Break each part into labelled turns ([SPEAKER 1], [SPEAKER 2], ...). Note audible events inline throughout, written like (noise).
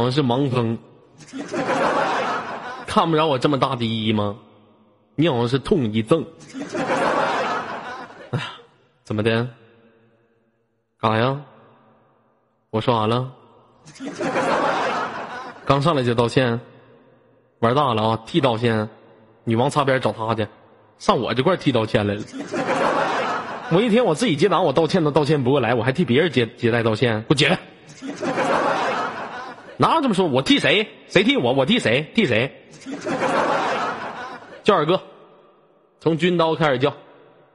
[SPEAKER 1] 好像是盲僧，看不着我这么大的一吗？你好像是痛一赠。哎呀，怎么的？干啥呀？我说完了。刚上来就道歉，玩大了啊！替道歉，女王擦边找他去，上我这块替道歉来了。我一天我自己接档，我道歉都道歉不过来，我还替别人接接待道歉，给我解开！哪有这么说？我替谁？谁替我？我替谁？替谁？(laughs) 叫二哥，从军刀开始叫，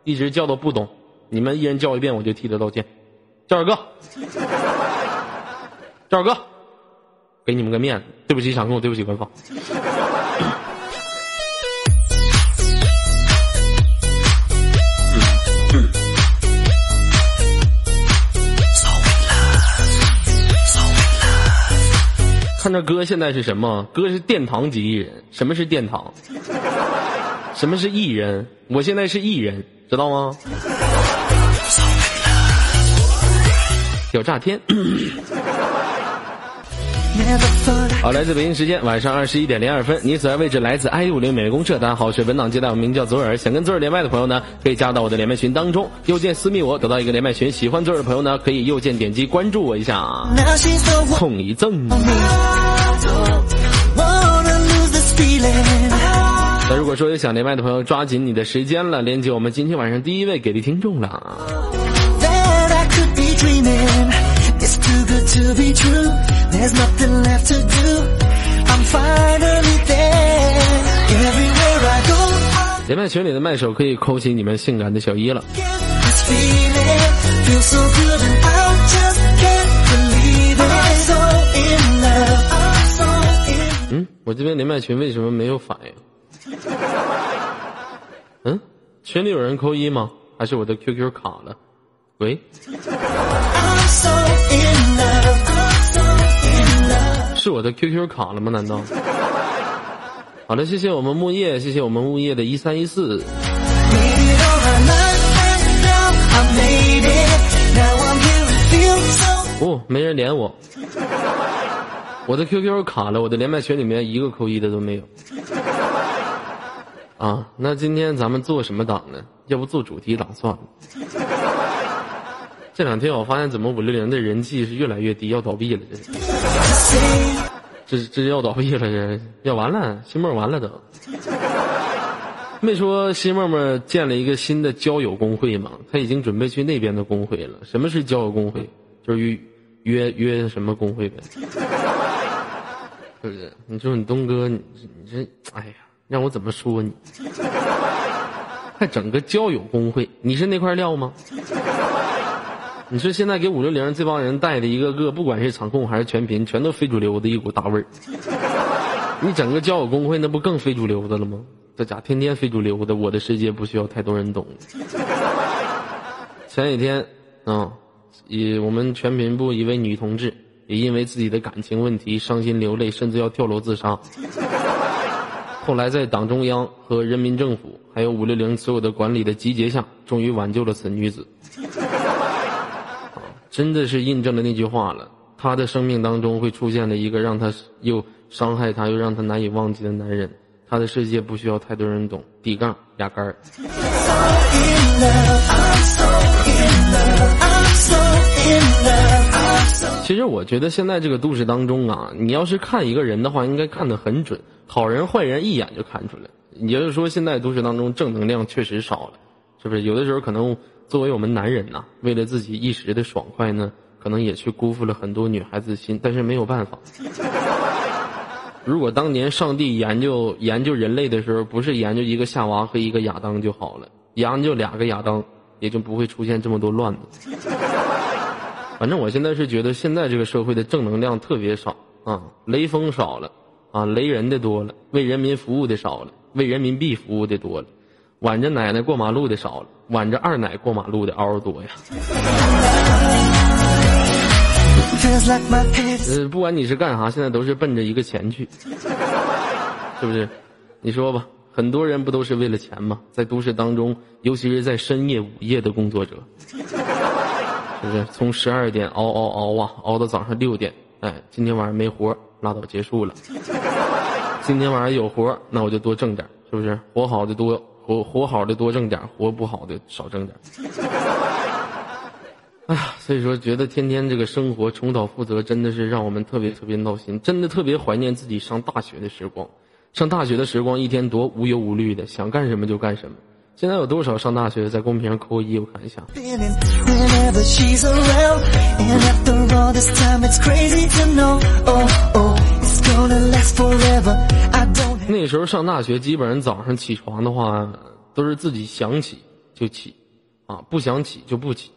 [SPEAKER 1] 一直叫到不懂。你们一人叫一遍，我就替他道歉。叫二哥，叫二哥，给你们个面子，对不起场控，对不起官方。那哥现在是什么？哥是殿堂级艺人。什么是殿堂？什么是艺人？我现在是艺人，知道吗？小炸天。好，来自北京时间晚上二十一点零二分，你所在位置来自 i 五零美味公社。大家好，我是本档接待，我名叫左耳。想跟左耳连麦的朋友呢，可以加到我的连麦群当中，右键私密我，得到一个连麦群。喜欢左耳的朋友呢，可以右键点击关注我一下。痛一赠。那如果说有想连麦的朋友，抓紧你的时间了，连接我们今天晚上第一位给力听众了。连麦群里的麦手可以扣起你们性感的小一了。嗯，我这边连麦群为什么没有反应？嗯，群里有人扣一吗？还是我的 QQ 卡了？喂？是我的 QQ 卡了吗？难道？(laughs) 好的，谢谢我们木叶，谢谢我们木叶的一三一四。哦，没人连我，我的 QQ 卡了，我的连麦群里面一个扣一的都没有。啊，那今天咱们做什么档呢？要不做主题档算了。这两天我发现，怎么五六零的人气是越来越低，要倒闭了，这。这这要倒闭了，这要完了，新梦完了都。没说新梦梦建了一个新的交友公会吗？他已经准备去那边的公会了。什么是交友公会？就是约约约什么公会呗？是不是？你说你东哥，你你这，哎呀，让我怎么说你？还整个交友公会？你是那块料吗？你说现在给五六零这帮人带的一个个，不管是场控还是全屏，全都非主流的一股大味儿。你整个交友公会，那不更非主流的了吗？这家天天非主流的，我的世界不需要太多人懂。前几天，啊，以我们全频部一位女同志，也因为自己的感情问题伤心流泪，甚至要跳楼自杀。后来在党中央和人民政府，还有五六零所有的管理的集结下，终于挽救了此女子。真的是印证了那句话了，他的生命当中会出现了一个让他又伤害他又让他难以忘记的男人，他的世界不需要太多人懂。底杠压杆儿。其实我觉得现在这个都市当中啊，你要是看一个人的话，应该看得很准，好人坏人一眼就看出来。也就是说，现在都市当中正能量确实少了，是不是？有的时候可能。作为我们男人呐，为了自己一时的爽快呢，可能也去辜负了很多女孩子的心，但是没有办法。如果当年上帝研究研究人类的时候，不是研究一个夏娃和一个亚当就好了，研究两个亚当，也就不会出现这么多乱子。反正我现在是觉得，现在这个社会的正能量特别少啊，雷锋少了啊，雷人的多了，为人民服务的少了，为人民币服务的多了。挽着奶奶过马路的少了，挽着二奶过马路的嗷多呀。呃，不管你是干啥，现在都是奔着一个钱去，是不是？你说吧，很多人不都是为了钱吗？在都市当中，尤其是在深夜午夜的工作者，是不是？从十二点熬熬熬啊，熬到早上六点，哎，今天晚上没活，拉倒，结束了。今天晚上有活那我就多挣点，是不是？活好的多，活活好的多挣点，活不好的少挣点。(laughs) 哎呀，所以说觉得天天这个生活重蹈覆辙，真的是让我们特别特别闹心，真的特别怀念自己上大学的时光。上大学的时光，一天多无忧无虑的，想干什么就干什么。现在有多少上大学的在公屏上扣个一，我看一下。那时候上大学，基本上早上起床的话，都是自己想起就起，啊，不想起就不起，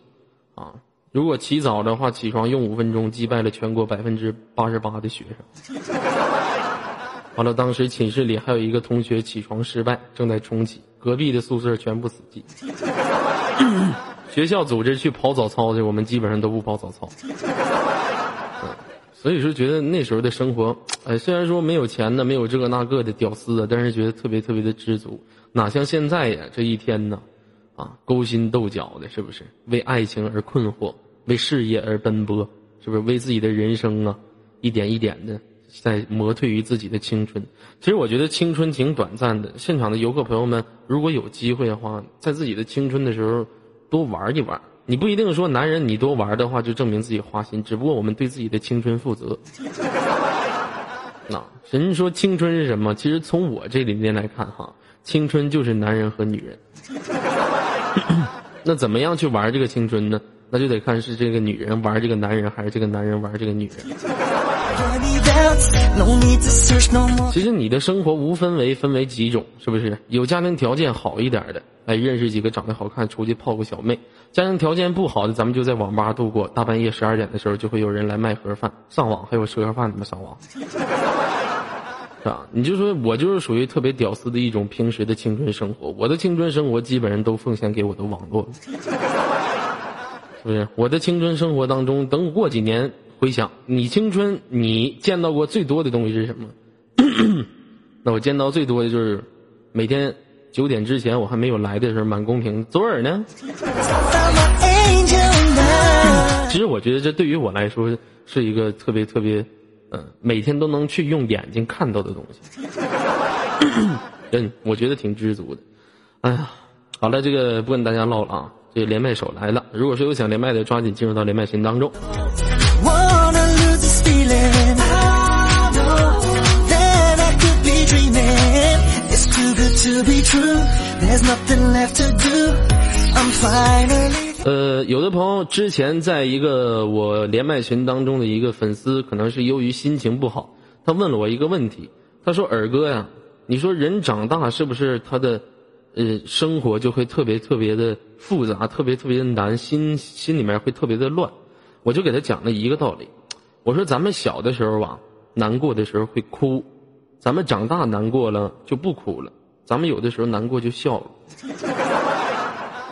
[SPEAKER 1] 啊，如果起早的话，起床用五分钟击败了全国百分之八十八的学生。(laughs) 完了，当时寝室里还有一个同学起床失败，正在重启，隔壁的宿舍全部死机。(laughs) 学校组织去跑早操去，我们基本上都不跑早操。所以说，觉得那时候的生活，哎，虽然说没有钱呢，没有这个那个的屌丝啊，但是觉得特别特别的知足。哪像现在呀，这一天呢，啊，勾心斗角的，是不是？为爱情而困惑，为事业而奔波，是不是？为自己的人生啊，一点一点的。在磨退于自己的青春，其实我觉得青春挺短暂的。现场的游客朋友们，如果有机会的话，在自己的青春的时候多玩一玩。你不一定说男人你多玩的话就证明自己花心，只不过我们对自己的青春负责。那人说青春是什么？其实从我这里面来看哈，青春就是男人和女人。(coughs) 那怎么样去玩这个青春呢？那就得看是这个女人玩这个男人，还是这个男人玩这个女人。其实你的生活无分为分为几种，是不是？有家庭条件好一点的，哎，认识几个长得好看，出去泡个小妹；家庭条件不好的，咱们就在网吧度过。大半夜十二点的时候，就会有人来卖盒饭、上网，还有吃盒饭怎么上网？(laughs) 是吧？你就说我就是属于特别屌丝的一种平时的青春生活。我的青春生活基本上都奉献给我的网络，(laughs) 是不是？我的青春生活当中，等过几年。回想你青春，你见到过最多的东西是什么？(coughs) 那我见到最多的就是每天九点之前我还没有来的时候，满公屏左耳呢。(coughs) 其实我觉得这对于我来说是一个特别特别，嗯，每天都能去用眼睛看到的东西。(coughs) 嗯，我觉得挺知足的。哎呀，好了，这个不跟大家唠了啊，这连麦手来了。如果说有想连麦的，抓紧进入到连麦群当中。呃，有的朋友之前在一个我连麦群当中的一个粉丝，可能是由于心情不好，他问了我一个问题，他说：“尔哥呀，你说人长大是不是他的呃生活就会特别特别的复杂，特别特别的难，心心里面会特别的乱？”我就给他讲了一个道理。我说咱们小的时候啊，难过的时候会哭，咱们长大难过了就不哭了，咱们有的时候难过就笑了。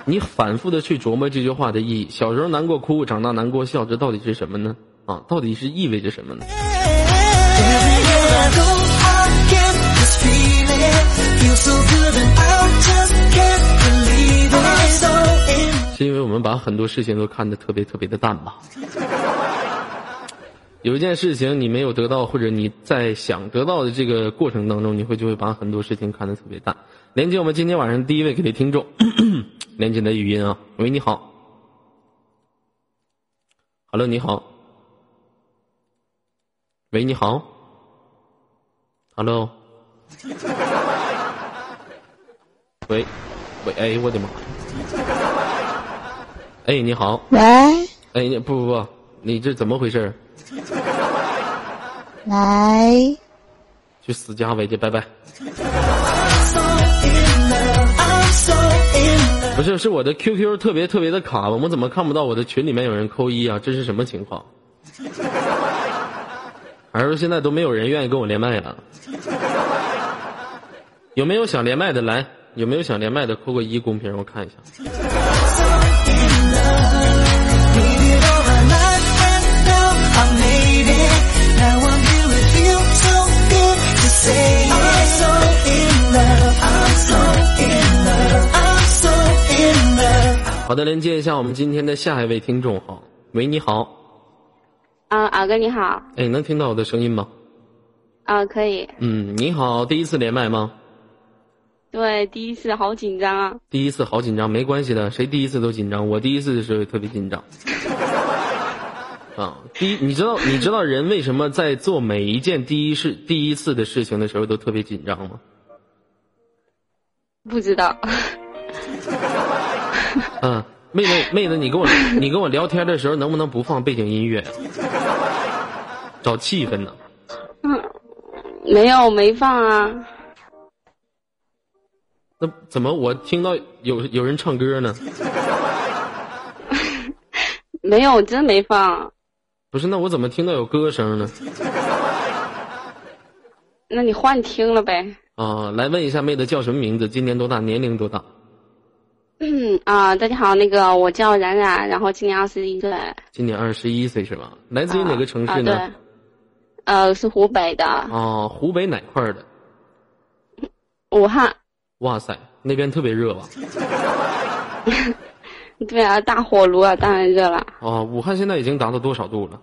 [SPEAKER 1] 你反复的去琢磨这句话的意义，小时候难过哭，长大难过笑，这到底是什么呢？啊，到底是意味着什么呢？是因为我们把很多事情都看得特别特别的淡吧。有一件事情你没有得到，或者你在想得到的这个过程当中，你会就会把很多事情看得特别淡。连接我们今天晚上第一位给的听众，(clears throat) 连接的语音啊，喂，你好，Hello，你好，喂，你好，Hello，(laughs) 喂，喂，哎，我的妈，哎，你好，
[SPEAKER 2] 喂，
[SPEAKER 1] 哎，不不不，你这怎么回事？(laughs)
[SPEAKER 2] 来，
[SPEAKER 1] 去死家呗，去拜拜。不是，是我的 QQ 特别特别的卡，我们怎么看不到我的群里面有人扣一啊？这是什么情况？还是说现在都没有人愿意跟我连麦了？有没有想连麦的来？有没有想连麦的扣个一公屏，我看一下。好的，连接一下我们今天的下一位听众哈。喂，你好。
[SPEAKER 3] 啊，敖哥你好。
[SPEAKER 1] 哎，能听到我的声音吗？
[SPEAKER 2] 啊，可以。
[SPEAKER 1] 嗯，你好，第一次连麦吗？
[SPEAKER 2] 对，第一次好紧张啊。
[SPEAKER 1] 第一次好紧张，没关系的，谁第一次都紧张。我第一次的时候也特别紧张。啊，第一，你知道你知道人为什么在做每一件第一事第一次的事情的时候都特别紧张吗？
[SPEAKER 2] 不知道。
[SPEAKER 1] 嗯，妹子妹子，你跟我 (laughs) 你跟我聊天的时候能不能不放背景音乐？找气氛呢。
[SPEAKER 2] 嗯，没有，没放啊。
[SPEAKER 1] 那怎么我听到有有人唱歌呢？(laughs)
[SPEAKER 2] 没有，真没放。
[SPEAKER 1] 不是，那我怎么听到有歌声呢？
[SPEAKER 2] 那你换听了呗。
[SPEAKER 1] 啊，来问一下妹子叫什么名字？今年多大？年龄多大？
[SPEAKER 2] 嗯 (clears throat) 啊，大家好，那个我叫冉冉，然后今年二十一岁。
[SPEAKER 1] 今年二十一岁是吧？来自于哪个城市
[SPEAKER 2] 呢？呃，是湖北的。
[SPEAKER 1] 哦，湖北哪块的？
[SPEAKER 2] 武汉。
[SPEAKER 1] 哇塞，那边特别热吧？(laughs)
[SPEAKER 2] 对啊，大火炉啊，当然热了。
[SPEAKER 1] 哦，武汉现在已经达到多少度了？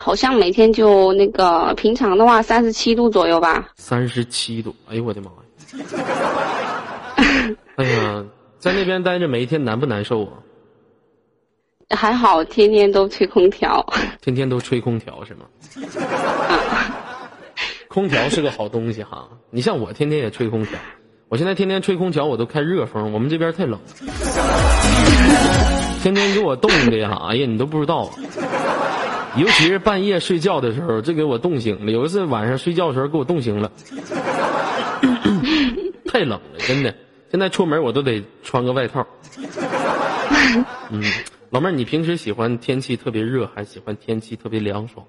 [SPEAKER 2] 好像每天就那个平常的话，三十七度左右吧。
[SPEAKER 1] 三十七度，哎呦我的妈呀！哎呀，在那边待着，每一天难不难受啊？
[SPEAKER 2] 还好，天天都吹空调。
[SPEAKER 1] 天天都吹空调是吗？(laughs) 空调是个好东西哈，你像我天天也吹空调，我现在天天吹空调，我都开热风，我们这边太冷，(laughs) 天天给我冻的呀，哎呀，你都不知道，尤其是半夜睡觉的时候，这给我冻醒了。有一次晚上睡觉的时候给我冻醒了，(laughs) 太冷了，真的，现在出门我都得穿个外套。(laughs) 嗯，老妹儿，你平时喜欢天气特别热，还是喜欢天气特别凉爽？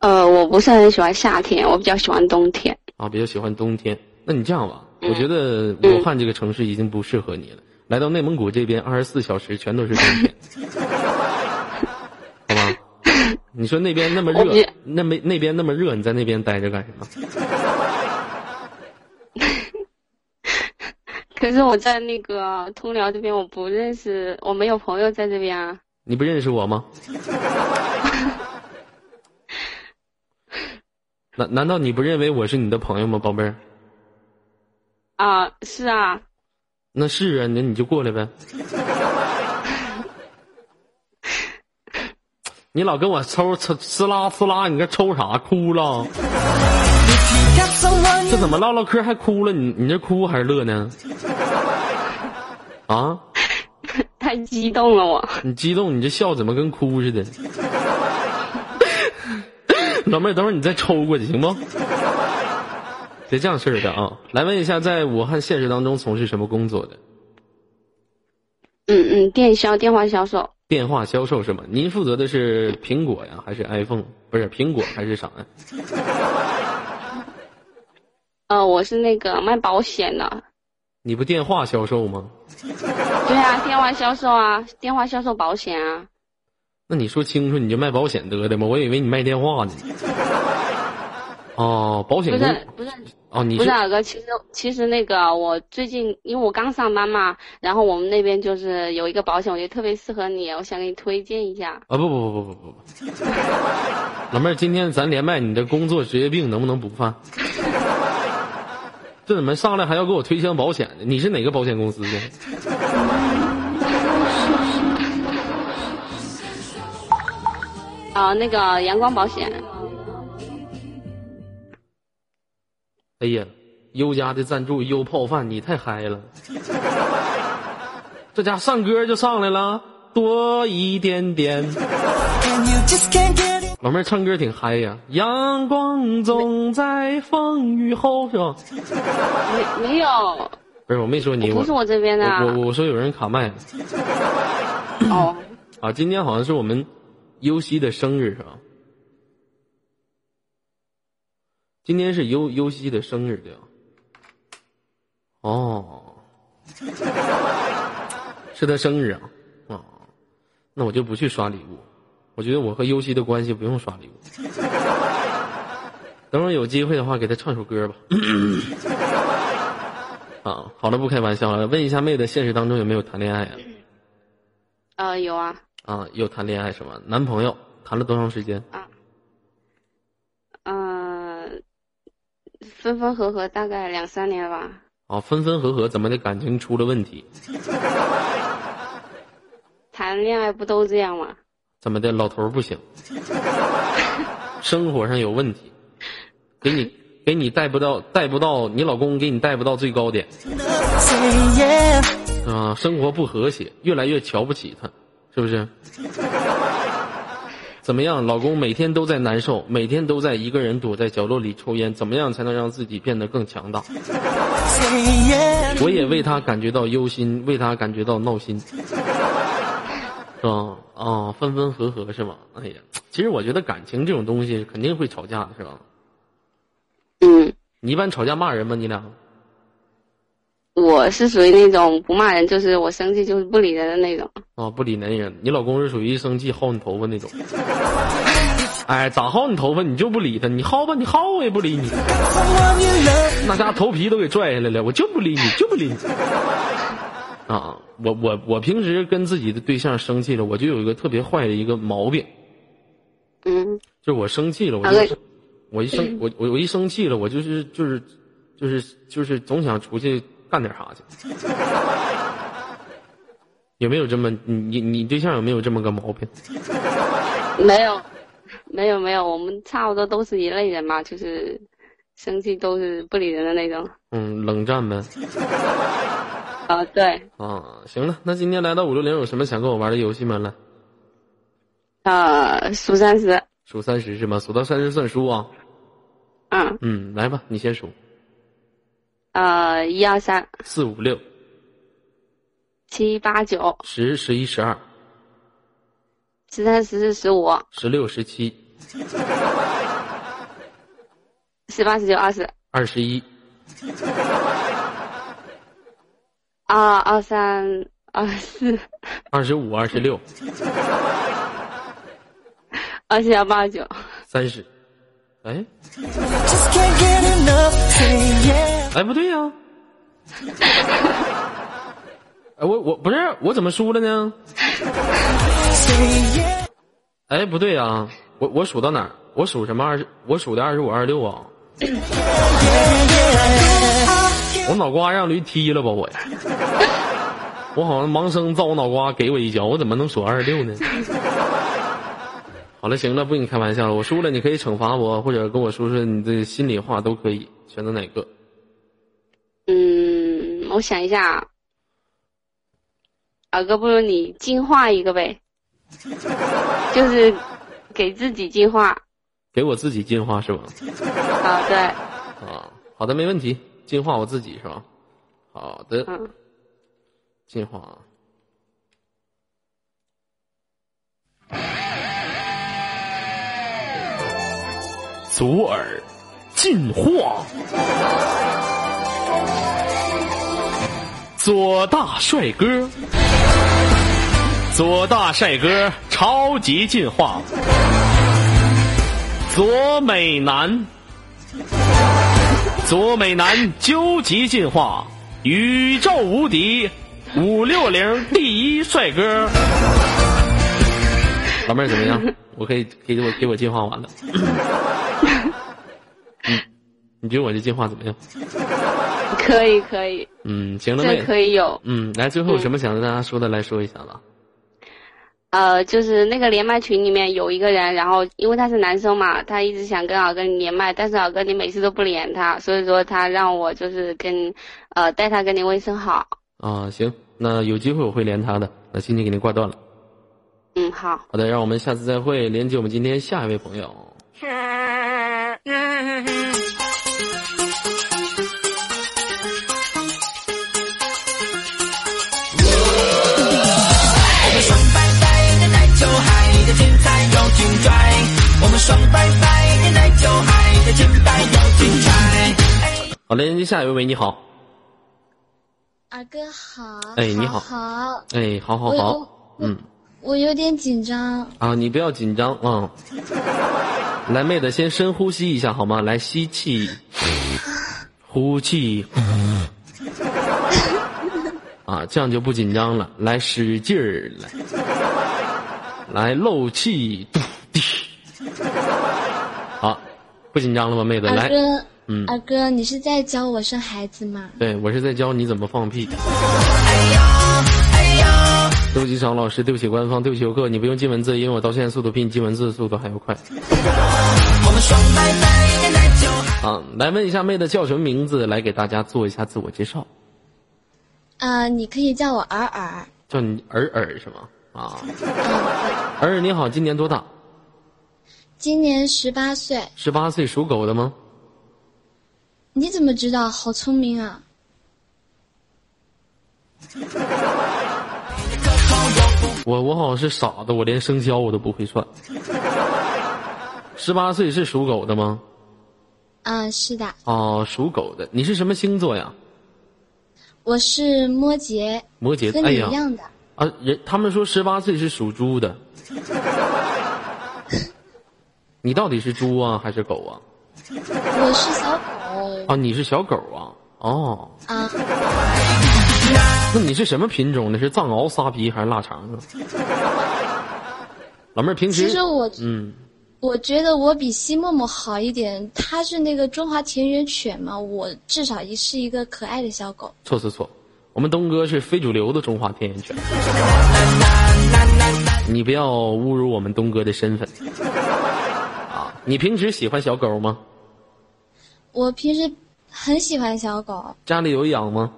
[SPEAKER 2] 呃，我不是很喜欢夏天，我比较喜欢冬天。
[SPEAKER 1] 啊，比较喜欢冬天。那你这样吧，我觉得武汉这个城市已经不适合你了。来到内蒙古这边，二十四小时全都是冬天，(laughs) 好吧？你说那边那么热，那没那边那么热，你在那边待着干什么？
[SPEAKER 2] 可是我在那个通辽这边，我不认识，我没有朋友在这边啊。
[SPEAKER 1] 你不认识我吗？(laughs) 难难道你不认为我是你的朋友吗，宝贝儿？
[SPEAKER 2] 啊，是啊。
[SPEAKER 1] 那是啊，那你就过来呗。(laughs) 你老跟我抽抽呲啦呲啦，你这抽啥？哭了？这怎么唠唠嗑还哭了？你你这哭还是乐呢？啊？(laughs)
[SPEAKER 2] 太激动了我。
[SPEAKER 1] 你激动？你这笑怎么跟哭似的？(laughs) 老妹儿，等会儿你再抽过去行不？别这样式儿的啊！来问一下，在武汉现实当中从事什么工作的？
[SPEAKER 2] 嗯嗯，电销，电话销售。
[SPEAKER 1] 电话销售是吗？您负责的是苹果呀，还是 iPhone？不是苹果还是啥呀？
[SPEAKER 2] 呃，我是那个卖保险的。
[SPEAKER 1] 你不电话销售吗？
[SPEAKER 2] 对啊，电话销售啊，电话销售保险啊。
[SPEAKER 1] 那你说清楚，你就卖保险得的吗？我以为你卖电话呢。哦，保险
[SPEAKER 2] 不是不是
[SPEAKER 1] 哦，你
[SPEAKER 2] 不是二哥，其实其实那个我最近因为我刚上班嘛，然后我们那边就是有一个保险，我觉得特别适合你，我想给你推荐一下。
[SPEAKER 1] 啊不不不不不不不，(laughs) 老妹儿，今天咱连麦，你的工作职业病能不能不犯？这怎么上来还要给我推销保险呢？你是哪个保险公司的？
[SPEAKER 2] 啊，那个阳光保险。
[SPEAKER 1] 哎呀，优家的赞助优泡饭，你太嗨了！这家上歌就上来了，多一点点。老妹儿唱歌挺嗨呀，阳光总在风雨后，是吧？
[SPEAKER 2] 没没有。
[SPEAKER 1] 不是，我没说你，
[SPEAKER 2] 不是我这边的。
[SPEAKER 1] 我我说有人卡麦。
[SPEAKER 2] 哦。
[SPEAKER 1] 啊，今天好像是我们。优西的生日是吧？今天是优优西的生日对吧？哦，是他生日啊！啊，那我就不去刷礼物。我觉得我和优西的关系不用刷礼物。等会儿有机会的话，给他唱首歌吧。(laughs) 啊，好了，不开玩笑了。问一下妹子，现实当中有没有谈恋爱啊？
[SPEAKER 2] 呃，有啊。
[SPEAKER 1] 啊，有谈恋爱是吗？男朋友谈了多长时间？
[SPEAKER 2] 啊，嗯，分分合合大概两三年吧。
[SPEAKER 1] 啊，分分合合，怎么的感情出了问题？(laughs)
[SPEAKER 2] 谈恋爱不都这样吗？
[SPEAKER 1] 怎么的，老头儿不行，生活上有问题，给你给你带不到带不到，你老公给你带不到最高点，啊，生活不和谐，越来越瞧不起他，是不是？(laughs) 怎么样，老公每天都在难受，每天都在一个人躲在角落里抽烟，怎么样才能让自己变得更强大？我也为他感觉到忧心，为他感觉到闹心。是吧？啊，分分合合是吧？哎呀，其实我觉得感情这种东西肯定会吵架的，是吧？
[SPEAKER 2] 嗯，
[SPEAKER 1] 你一般吵架骂人吗？你俩？
[SPEAKER 2] 我是属于那种不骂人，就是我生气就是不理人的那种。
[SPEAKER 1] 啊，不理男人。你老公是属于一生气薅你头发那种。(laughs) 哎，咋薅你头发你就不理他？你薅吧，你薅我也不理你。(laughs) 那家头皮都给拽下来了，我就不理你，就不理你。啊，我我我平时跟自己的对象生气了，我就有一个特别坏的一个毛病，
[SPEAKER 2] 嗯，
[SPEAKER 1] 就是我生气了，我就我一生我我我一生气了，我就是就是就是就是总想出去干点啥去。有没有这么你你你对象有没有这么个毛病？(laughs)
[SPEAKER 2] 没有，没有没有，我们差不多都是一类人嘛，就是生气都是不理人的那种。
[SPEAKER 1] 嗯，冷战呗。
[SPEAKER 2] 啊，对。
[SPEAKER 1] 啊，行了，那今天来到五六零，有什么想跟我玩的游戏吗？来。
[SPEAKER 2] 呃，数三十。
[SPEAKER 1] 数三十是吗？数到三十算输啊。
[SPEAKER 2] 嗯。
[SPEAKER 1] 嗯，来吧，你先数。
[SPEAKER 2] 呃，一二三。
[SPEAKER 1] 四五六。
[SPEAKER 2] 七八九。
[SPEAKER 1] 十十一十二。
[SPEAKER 2] 十三十四十五。
[SPEAKER 1] 十六十七。
[SPEAKER 2] 十八十九二十。
[SPEAKER 1] 二十一。
[SPEAKER 2] 二二三二四，
[SPEAKER 1] 二十五二十六，(laughs)
[SPEAKER 2] 二十幺八九，
[SPEAKER 1] 三十，哎，哎不对呀，(laughs) 哎我我不是我怎么输了呢？哎不对呀，我我数到哪儿？我数什么？二十？我数的二十五二十六啊。我脑瓜让驴踢了吧我呀！我好像盲生造我脑瓜给我一脚，我怎么能数二十六呢？(laughs) 好了，行了，不跟你开玩笑了。我输了，你可以惩罚我，或者跟我说说你的心里话都可以，选择哪个？
[SPEAKER 2] 嗯，我想一下，二哥，不如你进化一个呗，(laughs) 就是给自己进化。
[SPEAKER 1] 给我自己进化是吧？
[SPEAKER 2] 啊，对。
[SPEAKER 1] 啊，好的，没问题。进化我自己是吧？好的，进化。左耳进化，左大帅哥，左大帅哥超级进化，左美男。左美男究极进化，宇宙无敌，五六零第一帅哥。老妹儿怎么样？我可以给我给我进化完了。(laughs) 嗯，你觉得我这进化怎么样？
[SPEAKER 2] 可以可以。
[SPEAKER 1] 嗯，行了，
[SPEAKER 2] 这可以有。
[SPEAKER 1] 嗯，来，最后有什么想跟大家说的？来说一下吧。
[SPEAKER 2] 呃，就是那个连麦群里面有一个人，然后因为他是男生嘛，他一直想跟老哥你连麦，但是老哥你每次都不连他，所以说他让我就是跟，呃，带他跟你问声好。
[SPEAKER 1] 啊，行，那有机会我会连他的，那今天给您挂断了。
[SPEAKER 2] 嗯，好。
[SPEAKER 1] 好的，让我们下次再会，连接我们今天下一位朋友。(laughs) 好嘞，连接下一位，喂，你好。
[SPEAKER 3] 二哥好。
[SPEAKER 1] 哎，你好。
[SPEAKER 3] 好。
[SPEAKER 1] 哎，好好好。嗯。
[SPEAKER 3] 我有点紧张。
[SPEAKER 1] 啊，你不要紧张啊。(laughs) 来，妹子，先深呼吸一下好吗？来，吸气，呼气。(laughs) 啊，这样就不紧张了。来，使劲儿来，来漏气。(laughs) 好，不紧张了吧，妹子？来，嗯，
[SPEAKER 3] 二哥，你是在教我生孩子吗？
[SPEAKER 1] 对我是在教你怎么放屁。对不起，张老师，对不起，官方，对不起游客，你不用进文字，因为我到现在速度比你进文字的速度还要快。啊，来问一下妹子叫什么名字？来给大家做一下自我介绍。
[SPEAKER 3] 啊、你可以叫我尔尔。
[SPEAKER 1] 叫你尔尔是吗？啊，
[SPEAKER 3] 嗯，
[SPEAKER 1] 尔尔你好，今年多大？
[SPEAKER 3] 今年十八岁。
[SPEAKER 1] 十八岁，属狗的吗？
[SPEAKER 3] 你怎么知道？好聪明啊！(laughs)
[SPEAKER 1] 我我好像是傻子，我连生肖我都不会算。十八岁是属狗的吗？
[SPEAKER 3] 啊、是的，
[SPEAKER 1] 哦，属狗的。你是什么星座呀？
[SPEAKER 3] 我是摩羯，
[SPEAKER 1] 摩羯。
[SPEAKER 3] 和
[SPEAKER 1] 哎呀，
[SPEAKER 3] 你一样的。
[SPEAKER 1] 啊，人他们说十八岁是属猪的。你到底是猪啊还是狗啊？
[SPEAKER 3] 我是小狗
[SPEAKER 1] 啊，你是小狗啊？哦，
[SPEAKER 3] 啊，
[SPEAKER 1] 那你是什么品种呢？是藏獒、沙皮还是腊肠啊？(laughs) 老妹儿平时
[SPEAKER 3] 其实我
[SPEAKER 1] 嗯，
[SPEAKER 3] 我觉得我比西默默好一点，它是那个中华田园犬嘛，我至少也是一个可爱的小狗。
[SPEAKER 1] 错错错，我们东哥是非主流的中华田园犬。(laughs) 你不要侮辱我们东哥的身份啊！你平时喜欢小狗吗？
[SPEAKER 3] 我平时很喜欢小狗，
[SPEAKER 1] 家里有养吗？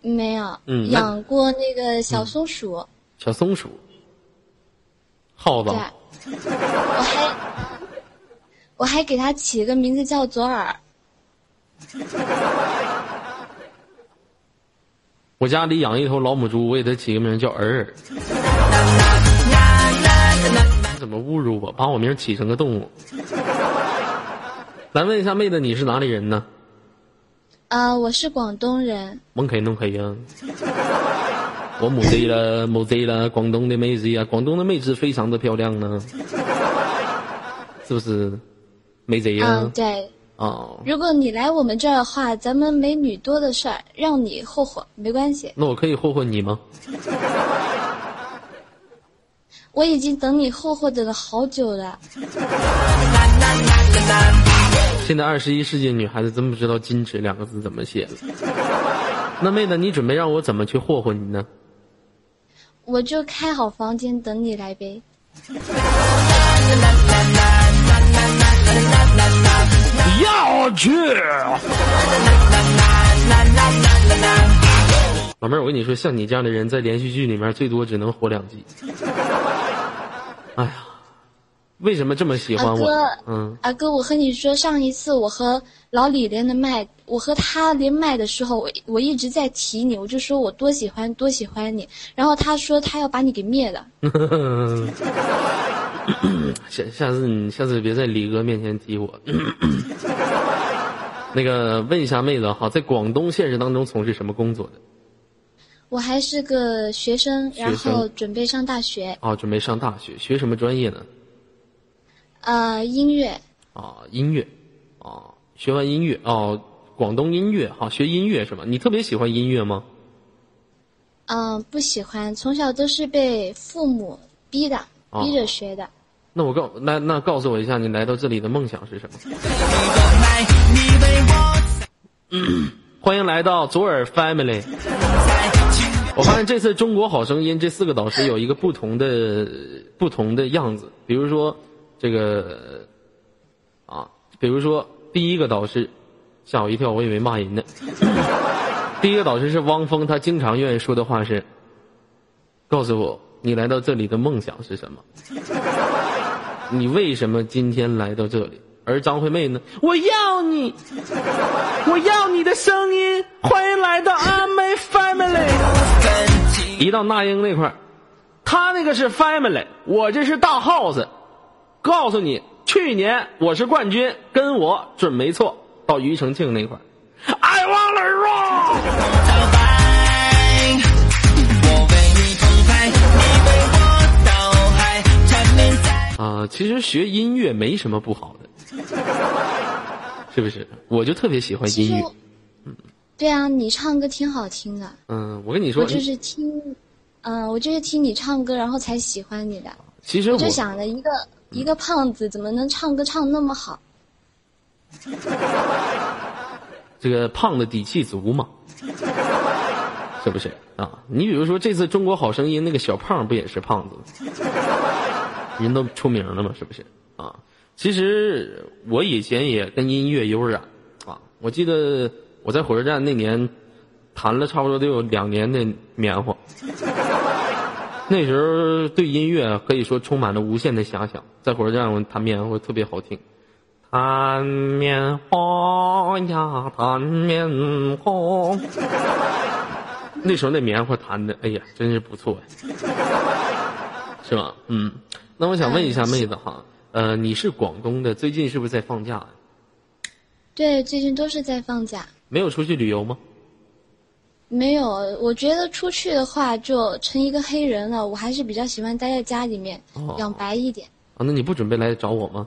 [SPEAKER 3] 没有、
[SPEAKER 1] 嗯
[SPEAKER 3] 养过那个小松鼠，
[SPEAKER 1] 小松鼠、耗子
[SPEAKER 3] 对，我还我还给它起了个名字叫左耳。
[SPEAKER 1] 我家里养一头老母猪，我给它起个名叫尔尔。(laughs) 你怎么侮辱我？把我名起成个动物？(laughs) 来问一下妹子，你是哪里人呢？
[SPEAKER 3] 啊、我是广东人，
[SPEAKER 1] 蒙开弄开呀！(laughs) 我母贼了，(laughs) 母贼了，广东的妹子呀，广东的妹子非常的漂亮呢，是不是？妹贼呀
[SPEAKER 3] 嗯，？对。
[SPEAKER 1] 哦，
[SPEAKER 3] 如果你来我们这儿的话，咱们美女多的事儿，让你霍霍没关系，
[SPEAKER 1] 那我可以霍霍你吗？
[SPEAKER 3] 我已经等你霍霍等了好久了。
[SPEAKER 1] 现在二十一世纪女孩子真不知道“矜持”两个字怎么写了。那妹子，你准备让我怎么去霍霍你呢？
[SPEAKER 3] 我就开好房间等你来呗。
[SPEAKER 1] 要去。老妹儿，我跟你说，像你这样的人，在连续剧里面最多只能活两集。哎呀，为什么这么喜欢我
[SPEAKER 3] 二哥？
[SPEAKER 1] 嗯，
[SPEAKER 3] 阿哥，我和你说，上一次我和老李连的麦，我和他连麦的时候，我我一直在提你，我就说我多喜欢多喜欢你，然后他说他要把你给灭了。(laughs)
[SPEAKER 1] 下下次你下次别在李哥面前提我。(laughs) 那个问一下妹子哈，在广东现实当中从事什么工作的？
[SPEAKER 3] 我还是个学生，
[SPEAKER 1] 学
[SPEAKER 3] 然后准备上大学，
[SPEAKER 1] 哦，准备上大学，学什么专业呢？
[SPEAKER 3] 呃，音乐，
[SPEAKER 1] 啊，音乐，啊，学完音乐哦，广东音乐哈，学音乐是吗？你特别喜欢音乐吗？
[SPEAKER 3] 嗯、不喜欢，从小都是被父母逼的，
[SPEAKER 1] 哦
[SPEAKER 3] 逼着学的。
[SPEAKER 1] 那我告那那告诉我一下，你来到这里的梦想是什么？嗯欢迎来到左耳 Family。我发现这次《中国好声音》这四个导师有一个不同的不同的样子，比如说这个啊，比如说第一个导师吓我一跳，我以为骂人呢。(laughs) 第一个导师是汪峰，他经常愿意说的话是：“告诉我，你来到这里的梦想是什么？(laughs) 你为什么今天来到这里？”而张惠妹呢？我要你，(laughs) 我要你的声音，欢迎来到阿妹 Family。一到那英那块儿，他那个是 Family，我这是大 House。告诉你，去年我是冠军，跟我准没错。到庾澄庆那块儿，I wanna rock。啊、其实学音乐没什么不好的，是不是？我就特别喜欢音乐。
[SPEAKER 3] 对啊，你唱歌挺好听的，
[SPEAKER 1] 嗯，我跟你说，
[SPEAKER 3] 我就是听，嗯、我就是听你唱歌，然后才喜欢你的。
[SPEAKER 1] 其实我
[SPEAKER 3] 我就想着一个一个胖子怎么能唱歌唱那么好？(laughs)
[SPEAKER 1] 这个胖的底气足嘛，是不是啊？你比如说这次中国好声音那个小胖不也是胖子？(laughs) 人都出名了嘛，是不是啊？其实我以前也跟音乐有染啊，我记得我在火车站那年弹了差不多得有两年的棉花。那时候对音乐可以说充满了无限的遐想，在火车站我弹棉花特别好听，弹棉花呀弹棉花，那时候那棉花弹的，哎呀，真是不错呀，是吧？嗯，那我想问一下妹子哈，呃，你是广东的，最近是不是在放假？
[SPEAKER 3] 对，最近都是在放假。
[SPEAKER 1] 没有出去旅游吗？
[SPEAKER 3] 没有，我觉得出去的话就成一个黑人了。我还是比较喜欢待在家里面，养白一点。
[SPEAKER 1] 啊，那你不准备来找我吗？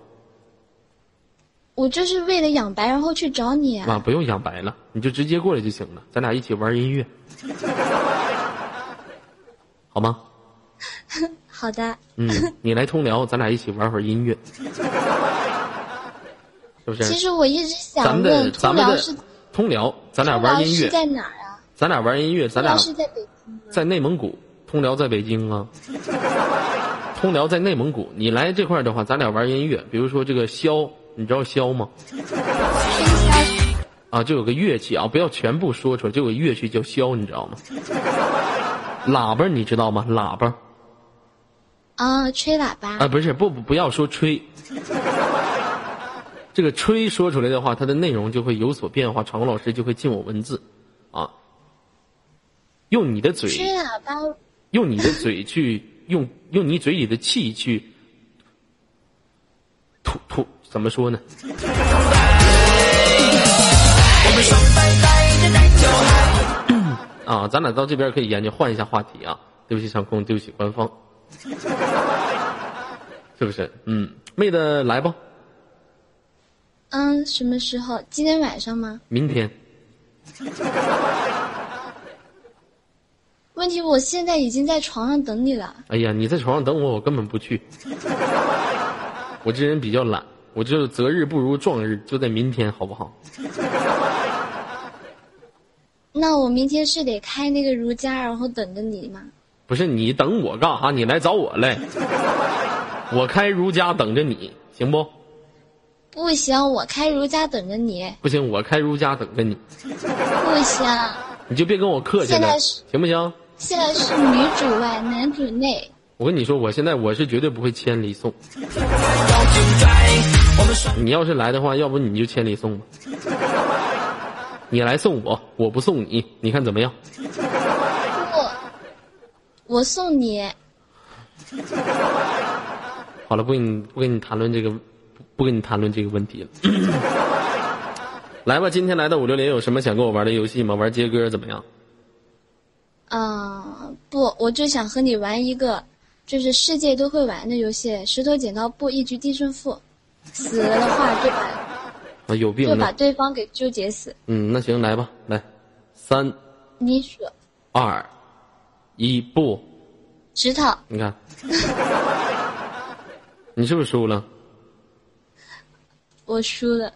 [SPEAKER 3] 我就是为了养白，然后去找你啊。
[SPEAKER 1] 啊，不用养白了，你就直接过来就行了，咱俩一起玩音乐，(laughs) 好吗？
[SPEAKER 3] 好的。
[SPEAKER 1] 嗯，(laughs) 你来通辽，咱俩一起玩会儿音乐，是不是？
[SPEAKER 3] 其实我一直想
[SPEAKER 1] 咱们的咱们的
[SPEAKER 3] 通
[SPEAKER 1] 辽，咱俩玩音乐
[SPEAKER 3] 在哪儿啊？
[SPEAKER 1] 咱俩玩音乐，咱俩
[SPEAKER 3] 是在北京，
[SPEAKER 1] 在内蒙古，通辽在北京啊。(laughs) 通辽在内蒙古，你来这块的话，咱俩玩音乐。比如说这个箫，你知道箫吗？啊，就有个乐器啊，不要全部说出来，就有个乐器叫箫，你知道吗？(laughs) 喇叭你知道吗？喇叭。
[SPEAKER 3] 啊，吹喇叭。
[SPEAKER 1] 啊，不是，不不不要说吹。这个吹说出来的话，它的内容就会有所变化，场控老师就会进我文字，啊。用你的嘴。用你的嘴去用用你嘴里的气去吐吐，怎么说呢？啊，咱俩到这边可以研究换一下话题啊！对不起场控，对不起官方，是不是？嗯，妹子来吧。
[SPEAKER 3] 嗯，什么时候？今天晚上吗？
[SPEAKER 1] 明天。
[SPEAKER 3] 问题，我现在已经在床上等你了。
[SPEAKER 1] 哎呀，你在床上等我，我根本不去。我这人比较懒，我就择日不如撞日，就在明天，好不好？(laughs)
[SPEAKER 3] 那我明天是得开那个如家，然后等着你吗？
[SPEAKER 1] 不是，你等我干哈？你来找我来。我开如家等着你，行不？
[SPEAKER 3] 不行，我开如家等着你。
[SPEAKER 1] 不行，我开如家等着你。
[SPEAKER 3] 不行。
[SPEAKER 1] 你就别跟我客气了，行不行？
[SPEAKER 3] 现在是女主外，男主内。
[SPEAKER 1] 我跟你说，我现在我是绝对不会千里送。你要是来的话，要不你就千里送吧。你来送我，我不送你，你看怎么样？
[SPEAKER 3] 不我送你。
[SPEAKER 1] 好了，不跟你不跟你谈论这个，不跟你谈论这个问题了。(coughs) 来吧，今天来到五六零，有什么想跟我玩的游戏吗？玩接歌怎么样？
[SPEAKER 3] 啊，不，我就想和你玩一个，就是世界都会玩的游戏，石头剪刀布，一局定胜负，死了的话就把
[SPEAKER 1] 啊有病
[SPEAKER 3] 就把对方给纠结死。
[SPEAKER 1] 嗯，那行来吧，来，三，
[SPEAKER 3] 你说，
[SPEAKER 1] 二，一，不，
[SPEAKER 3] 石头，
[SPEAKER 1] 你看，(laughs) 你是不是输了？
[SPEAKER 3] 我输了，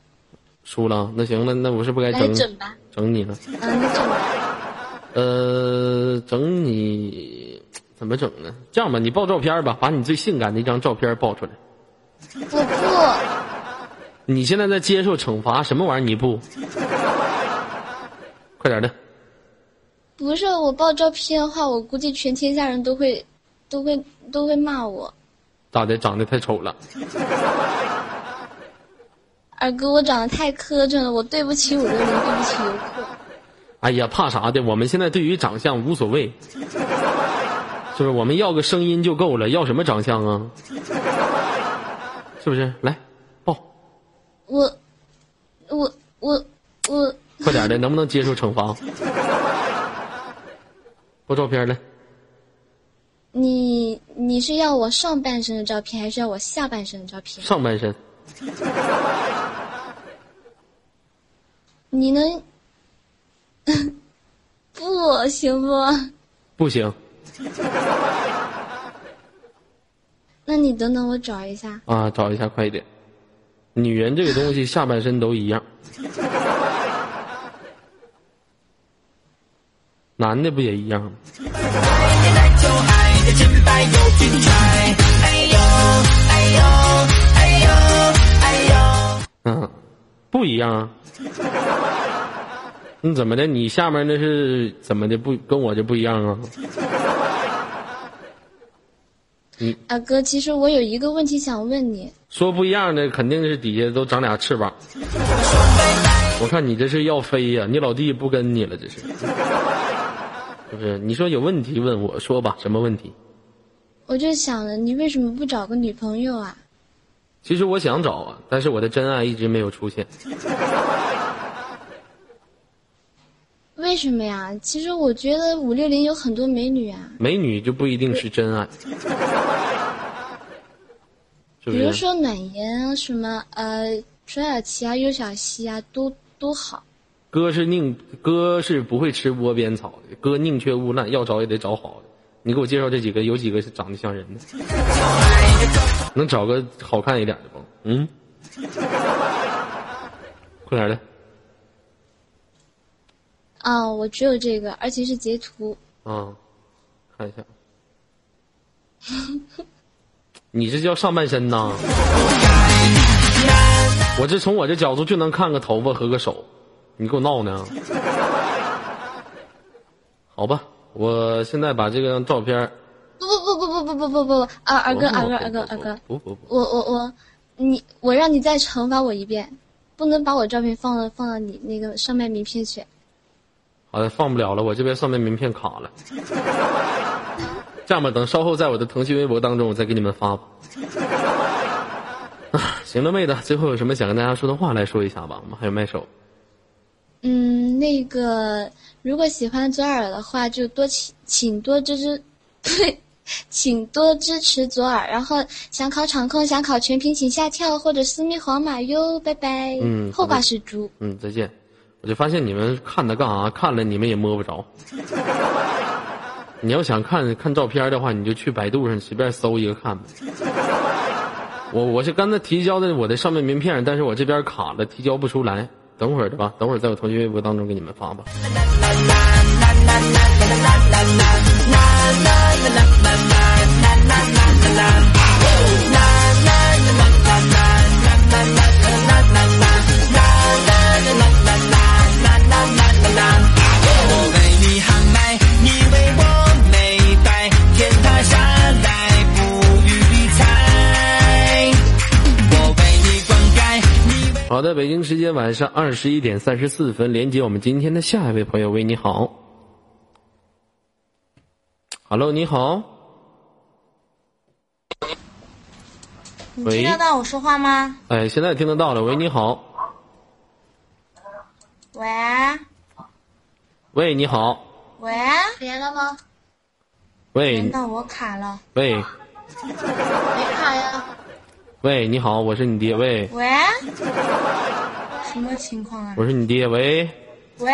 [SPEAKER 1] 输了，那行了，那我是不该整
[SPEAKER 3] 整吧，
[SPEAKER 1] 整你了，
[SPEAKER 3] 啊，你整吧。
[SPEAKER 1] 呃，整你怎么整呢？这样吧，你报照片吧，把你最性感的一张照片报出来。
[SPEAKER 3] 我不。
[SPEAKER 1] 你现在在接受惩罚，什么玩意儿？你不？快点的。
[SPEAKER 3] 不是我报照片的话，我估计全天下人都会，都会都会骂我。
[SPEAKER 1] 咋的？长得太丑了。
[SPEAKER 3] 二哥，我长得太磕碜了，我对不起五六零，对不起游客。
[SPEAKER 1] 哎呀，怕啥的？我们现在对于长相无所谓，(laughs) 是不是？我们要个声音就够了，要什么长相啊？(laughs) 是不是？来，抱。
[SPEAKER 3] 我，我，我，我。
[SPEAKER 1] 快点的，能不能接受惩罚？(laughs) 我照片来。
[SPEAKER 3] 你你是要我上半身的照片，还是要我下半身的照片？
[SPEAKER 1] 上半身。
[SPEAKER 3] 你能？(laughs) 不行不？
[SPEAKER 1] 不行。(laughs)
[SPEAKER 3] 那你等等，我找一下。
[SPEAKER 1] 啊，找一下，快一点。女人这个东西下半身都一样，(laughs) 男的不也一样吗？嗯，不一样啊。你怎么的？你下面那是怎么的？不跟我就不一样啊？
[SPEAKER 3] 二哥，其实我有一个问题想问你。
[SPEAKER 1] 说不一样的，肯定是底下都长俩翅膀。我看你这是要飞呀、你老弟不跟你了，这是，是不是？你说有问题问我说吧，什么问题？
[SPEAKER 3] 我就想着，你为什么不找个女朋友啊？
[SPEAKER 1] 其实我想找啊，但是我的真爱一直没有出现。
[SPEAKER 3] 为什么呀？其实我觉得五六零有很多美女啊，
[SPEAKER 1] 美女就不一定是真爱，是不是？
[SPEAKER 3] 比如说暖言啊，什么呃卓小琪啊、尤小西啊，都都好。
[SPEAKER 1] 哥是宁哥是不会吃窝边草的，哥宁缺毋滥，要找也得找好的。你给我介绍这几个，有几个是长得像人的？能找个好看一点的不？嗯，快点的。
[SPEAKER 3] 啊，我只有这个，而且是截图。
[SPEAKER 1] 啊，看一下，(laughs) 你这叫上半身呐？我这从我这角度就能看个头发和个手，你给我闹呢？好吧，我现在把这个照片。
[SPEAKER 3] 不不不不不不不不不啊！二哥二哥二哥二哥，
[SPEAKER 1] 不不不，
[SPEAKER 3] 我我我，你我让你再惩罚我一遍，不能把我照片放到放到你那个上麦名片去。
[SPEAKER 1] 好的，放不了了，我这边上面名片卡了。这样吧，等稍后在我的腾讯微博当中，我再给你们发吧。啊，(laughs) 行了，妹子，最后有什么想跟大家说的话来说一下吧？我们还有麦手。
[SPEAKER 3] 嗯，那个如果喜欢左耳的话，就多请请多支持，(laughs) 对，请多支持左耳。然后想考场控、想考全屏，请下跳或者私密皇马哟，拜拜。
[SPEAKER 1] 嗯
[SPEAKER 3] 后挂是猪。
[SPEAKER 1] 嗯，再见。我就发现你们看它干啥？看了你们也摸不着。你要想看看照片的话，你就去百度上随便搜一个看。我我是刚才提交的我的上面名片，但是我这边卡了，提交不出来。等会儿的吧，等会儿在我腾讯微博当中给你们发吧。好的，北京时间晚上二十一点三十四分，连接我们今天的下一位朋友。喂，你好。Hello，你好。
[SPEAKER 4] 你
[SPEAKER 1] 喂
[SPEAKER 4] 听得到我说话吗？
[SPEAKER 1] 哎，现在听得到了。喂，你好。
[SPEAKER 4] 喂
[SPEAKER 1] 喂，你好。
[SPEAKER 4] 喂，
[SPEAKER 3] 连了吗？
[SPEAKER 1] 喂
[SPEAKER 4] 那我卡了。
[SPEAKER 1] 喂 (laughs)
[SPEAKER 3] 没卡呀。
[SPEAKER 1] 喂，你好，我是你爹。喂，
[SPEAKER 4] 喂，什么情况啊？
[SPEAKER 1] 我是你爹。喂
[SPEAKER 4] 喂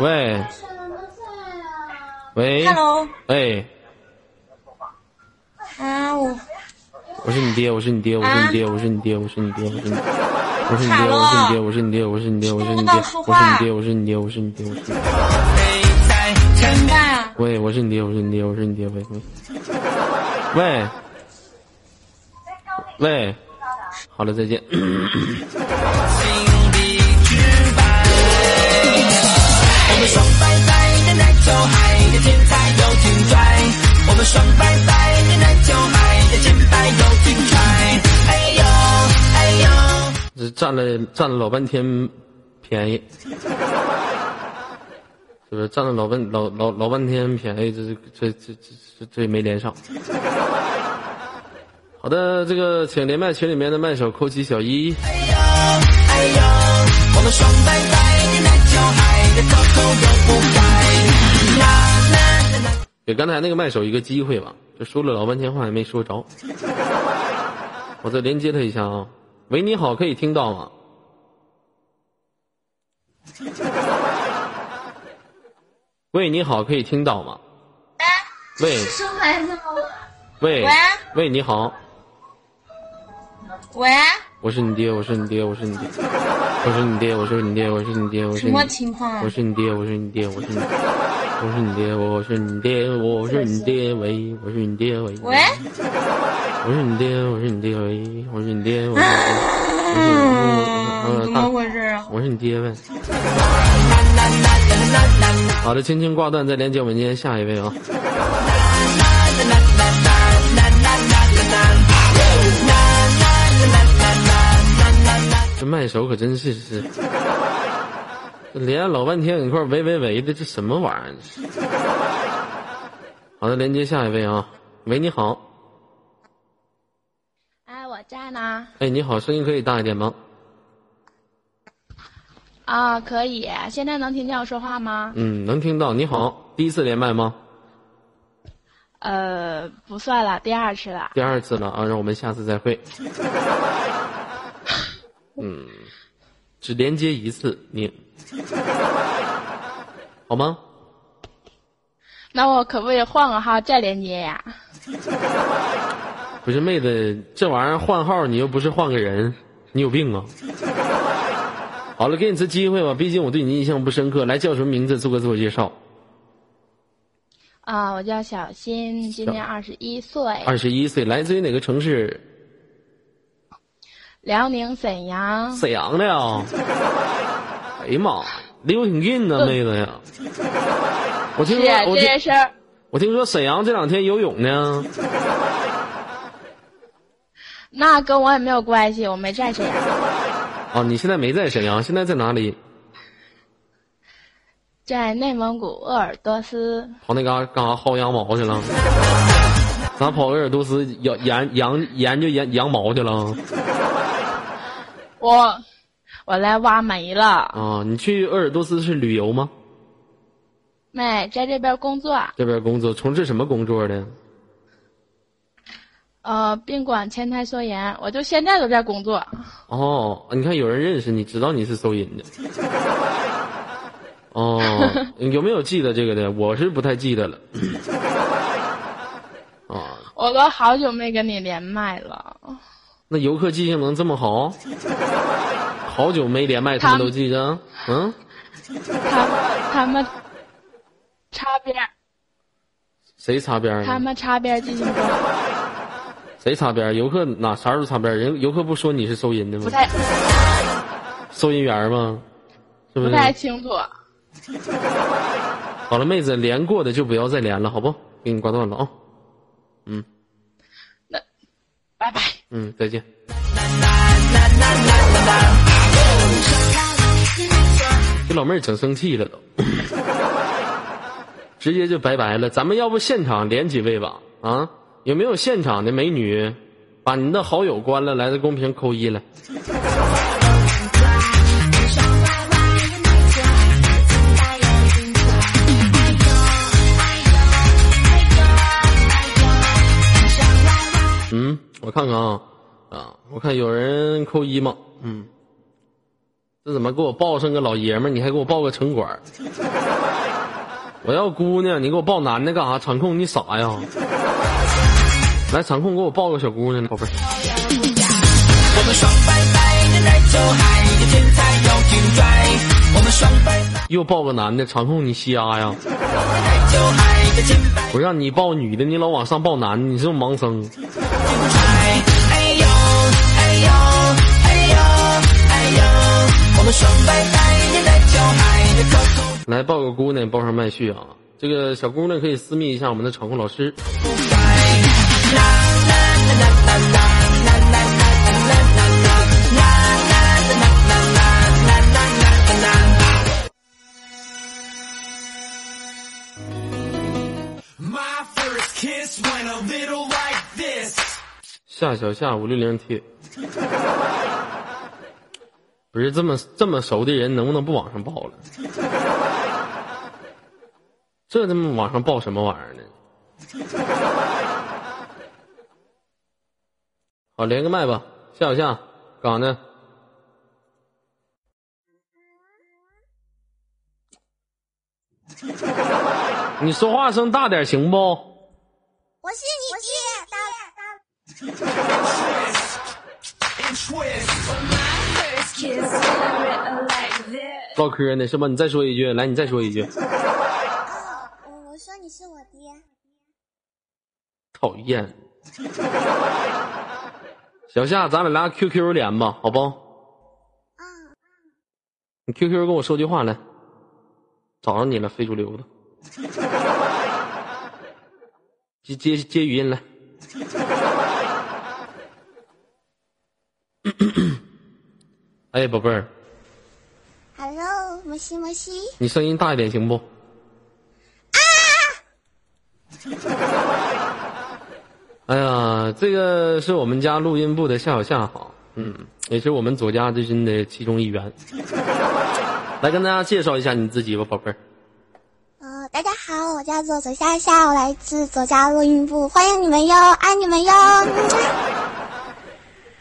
[SPEAKER 1] 喂喂
[SPEAKER 4] ，Hello，
[SPEAKER 1] 喂，
[SPEAKER 4] 啊，我
[SPEAKER 1] 我是你爹，我是你爹，我是你爹，我是你爹，我是你爹，我是你爹。我是你爹，我是你爹，我是你爹，我是你爹，我是你爹，我是你爹，我是你爹，我是你爹，我是你爹。
[SPEAKER 5] 飞在
[SPEAKER 4] 怎么办啊？
[SPEAKER 1] 喂，我是你爹，我是你爹，我是你爹，喂喂，喂，喂，好了，再见。
[SPEAKER 5] 我们的，的。我们的，的。哎呦哎呦，
[SPEAKER 1] 这占了占了老半天便宜，是不是占了老半老老老半天便宜？这这这这这这也没连上。好的，这个请连麦群里面的麦手扣起小一。
[SPEAKER 5] 哎呦，我们双拜拜的奶酒海的口口又不坏。啦啦啦啦。
[SPEAKER 1] 给刚才那个麦手一个机会吧，就说了老半天话也没说着。我再连接他一下啊，喂，你好，可以听到吗？喂，你好，可以听到吗？喂
[SPEAKER 3] 生孩子吗？
[SPEAKER 1] 喂
[SPEAKER 4] 喂
[SPEAKER 1] 喂，你好，
[SPEAKER 4] 喂
[SPEAKER 1] 我是你爹，我是你爹，我是你爹，我是你爹，我是你爹，我是你爹，我是你
[SPEAKER 4] 什么情况啊
[SPEAKER 1] 我？是你爹，我是你爹，我是你，我是你爹，我是你爹，我是你爹，喂，我是你爹，喂，
[SPEAKER 4] 喂，
[SPEAKER 1] 我是你爹，我是你爹，喂，我是你爹，(laughs) 我是你爹，
[SPEAKER 4] 嗯，怎么回事啊？
[SPEAKER 1] 我是你爹呗。好的，轻轻挂断，再连接我们今天下一位啊。这麦手可真是是，连老半天搁一块儿喂喂喂的，这什么玩意儿？好的，连接下一位啊。喂，你好，
[SPEAKER 6] 哎，我在呢。
[SPEAKER 1] 哎，你好，声音可以大一点吗？
[SPEAKER 6] 啊，可以。现在能听见我说话吗？
[SPEAKER 1] 嗯，能听到。你好，第一次连麦吗？
[SPEAKER 6] 呃，不算了，第二次了。
[SPEAKER 1] 第二次了啊，让我们下次再会。嗯，只连接一次，你 (laughs) 好吗？
[SPEAKER 6] 那我可不可以换个号再连接呀？(laughs)
[SPEAKER 1] 不是妹子，这玩意儿换号你又不是换个人，你有病啊！(laughs) 好了，给你次机会吧，毕竟我对你印象不深刻。来，叫什么名字？做个自我介绍。
[SPEAKER 6] 啊，我叫小新，今年二十一岁，
[SPEAKER 1] 二十一岁，来自于哪个城市？
[SPEAKER 6] 辽宁沈阳。
[SPEAKER 1] 沈阳的呀。哎呀妈，离我挺近的，妹子呀。我听说，我听
[SPEAKER 6] 这件事儿，
[SPEAKER 1] 我听说沈阳这两天游泳呢。
[SPEAKER 6] 那跟我也没有关系，我没在沈阳，
[SPEAKER 1] 哦，你现在没在沈阳，现在在哪里？
[SPEAKER 6] 在内蒙古鄂尔多斯。
[SPEAKER 1] 跑那嘎干啥薅羊毛去了？(laughs) 咋跑鄂尔多斯研研研研究研羊毛去了？
[SPEAKER 6] 我我来挖煤了，
[SPEAKER 1] 啊，你去鄂尔多斯是旅游吗？
[SPEAKER 6] 没在这边工作。
[SPEAKER 1] 这边工作，从事什么工作的？
[SPEAKER 6] 呃，宾馆前台收银，我就现在都在工作。
[SPEAKER 1] 哦，你看有人认识你，知道你是收银的。(laughs) 哦，有没有记得这个的？我是不太记得了。啊，(laughs)
[SPEAKER 6] 我都好久没跟你连麦了。
[SPEAKER 1] 那游客记性能这么好？好久没连麦，他们都记着。嗯，
[SPEAKER 6] 他他们擦边儿，
[SPEAKER 1] 谁擦边儿
[SPEAKER 6] 他？们擦边儿记性不好，
[SPEAKER 1] 谁擦边儿？游客哪啥时候擦边儿？人游客不说你是收银的吗？
[SPEAKER 6] 不太
[SPEAKER 1] 收银员吗？是不是？
[SPEAKER 6] 不太清楚。
[SPEAKER 1] 好了，妹子，连过的就不要再连了，好不？给你挂断了啊。
[SPEAKER 6] 拜拜。
[SPEAKER 1] 嗯，再见。这老妹儿整生气了都，(laughs) 直接就拜拜了。咱们要不现场连几位吧？啊，有没有现场的美女，把您的好友关了，来在公屏扣一来。嗯，我看看啊，啊，我看有人扣一吗？嗯，这怎么给我报上个老爷们儿？你还给我报个城管儿？(laughs) 我要姑娘，你给我报男的干啥？场控你傻呀？来，场控给我报个小姑娘，宝贝儿。
[SPEAKER 5] 我们的的天才又挺拽，我们
[SPEAKER 1] 又报个男的，场控你瞎呀？我让你报女的，你老往上报男的，你是不是盲僧？
[SPEAKER 5] 拽，哎呦哎呦哎呦哎呦，我们双白白的奶酒海的可口
[SPEAKER 1] 来报个姑娘，报上麦序啊！这个小姑娘可以私密一下我们的场控老师。夏小夏五六零 T，(laughs) 不是这么这么熟的人，能不能不往上报了？(laughs) 这他妈往上报什么玩意儿呢？(laughs) 好，连个麦吧，夏小夏，干啥呢？你说话声大点行不？
[SPEAKER 7] 我是你爹，大大
[SPEAKER 1] 唠嗑呢是吧？你再说一句，来，你再说一句。
[SPEAKER 7] 我说你是我爹。
[SPEAKER 1] 讨厌。小夏，咱俩俩 QQ 连吧，好不？
[SPEAKER 7] 嗯，
[SPEAKER 1] 你 QQ 跟我说句话来。找着你了，非主流的。接接接语音来。(coughs) 哎，宝贝儿
[SPEAKER 7] ，Hello，摩西摩西。
[SPEAKER 1] 你声音大一点行不？啊 (laughs) 哎呀，这个是我们家录音部的夏小夏好，嗯，也是我们左家之军的其中一员。(laughs) 来跟大家介绍一下你自己吧，宝贝儿。
[SPEAKER 7] 呃，大家好，我叫做左夏夏，我来自左家录音部，欢迎你们哟，爱你们哟。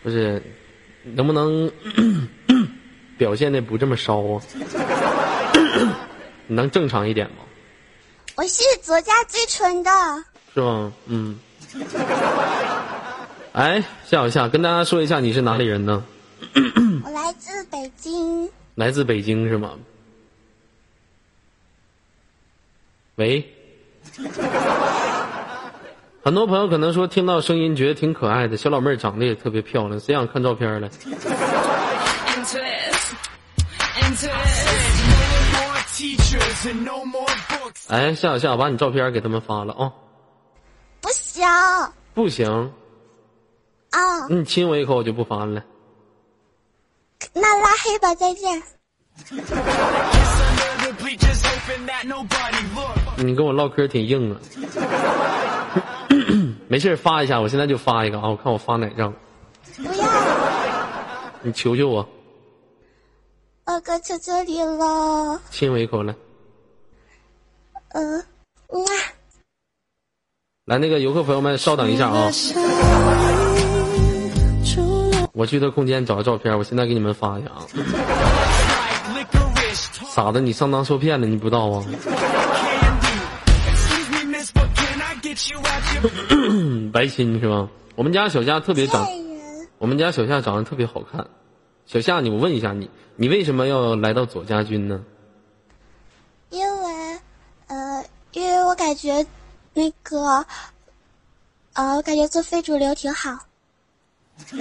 [SPEAKER 1] 不是，能不能 (coughs) 表现的不这么烧啊？(coughs) 你能正常一点吗？
[SPEAKER 7] 我是左家最纯的，
[SPEAKER 1] 是吗？嗯。哎，夏小夏，跟大家说一下你是哪里人呢？(coughs)
[SPEAKER 7] 我来自北京。
[SPEAKER 1] 来自北京是吗？喂，很多朋友可能说听到声音觉得挺可爱的，小老妹儿长得也特别漂亮，谁想看照片了？哎，夏小夏，把你照片给他们发了啊、
[SPEAKER 7] 不行
[SPEAKER 1] 不行，
[SPEAKER 7] 啊，
[SPEAKER 1] 你亲我一口我就不发了。
[SPEAKER 7] 那拉黑吧，再见。
[SPEAKER 1] 你跟我唠嗑挺硬啊。没事发一下，我现在就发一个啊，我看我发哪张，
[SPEAKER 7] 不要，
[SPEAKER 1] 你求求我，
[SPEAKER 7] 二哥求求你了。
[SPEAKER 1] 亲我一口来。
[SPEAKER 7] 呃，嗯啊，
[SPEAKER 1] 来，那个游客朋友们，稍等一下啊，我去他空间找个照片，我现在给你们发一下啊。傻子，你上当受骗了，你不知道啊？(clears throat) 白亲是吗？我们家小夏特别长，我们家小夏长得特别好看。小夏，你我问一下你，你为什么要来到左家军呢？
[SPEAKER 7] 因为，呃，因为我感觉那个，呃，我感觉做非主流挺好。(laughs)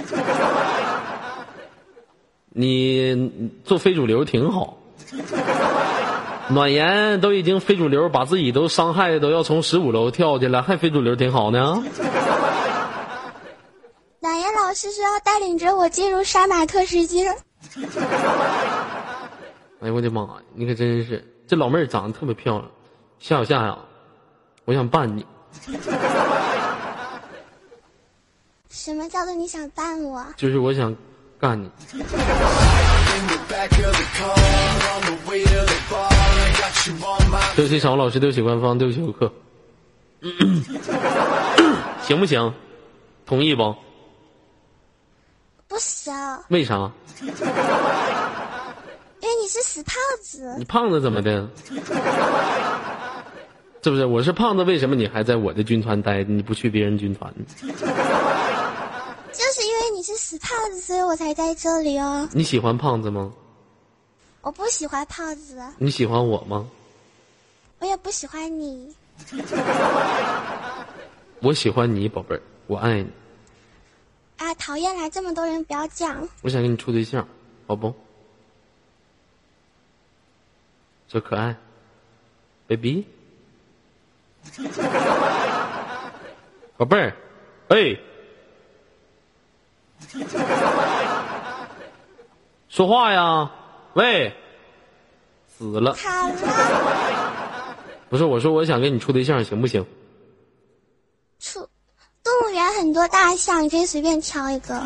[SPEAKER 1] 你做非主流挺好。暖言都已经非主流，把自己都伤害的都要从十五楼跳去了，还非主流挺好呢。
[SPEAKER 7] 暖言老师说要带领着我进入杀马特世界。
[SPEAKER 1] 哎呦我的妈呀！你可真是，这老妹儿长得特别漂亮。夏小夏呀，我想办你，
[SPEAKER 7] 什么叫做你想办我？
[SPEAKER 1] 就是我想干你。对不起，场务老师，对不起官方，对不起游客，(coughs) 行不行？同意不？
[SPEAKER 7] 不行，
[SPEAKER 1] 为啥？
[SPEAKER 7] 因为你是死胖子
[SPEAKER 1] 你。胖子怎么的？是不是？我是胖子，为什么你还在我的军团待？你不去别人军团？
[SPEAKER 7] 就是因为你是死胖子，所以我才在这里哦。
[SPEAKER 1] 你喜欢胖子吗？
[SPEAKER 7] 我不喜欢胖子，
[SPEAKER 1] 你喜欢我吗？
[SPEAKER 7] 我也不喜欢你。(laughs)
[SPEAKER 1] 我喜欢你，宝贝儿，我爱你。
[SPEAKER 7] 啊，讨厌来！这么多人，不要讲。
[SPEAKER 1] 我想跟你处对象，好不？小可爱，baby，(laughs) 宝贝儿，哎，说话呀！喂，死了！不是我说，我想跟你处对象，行不行？
[SPEAKER 7] 处动物园很多大象，你可以随便挑一个。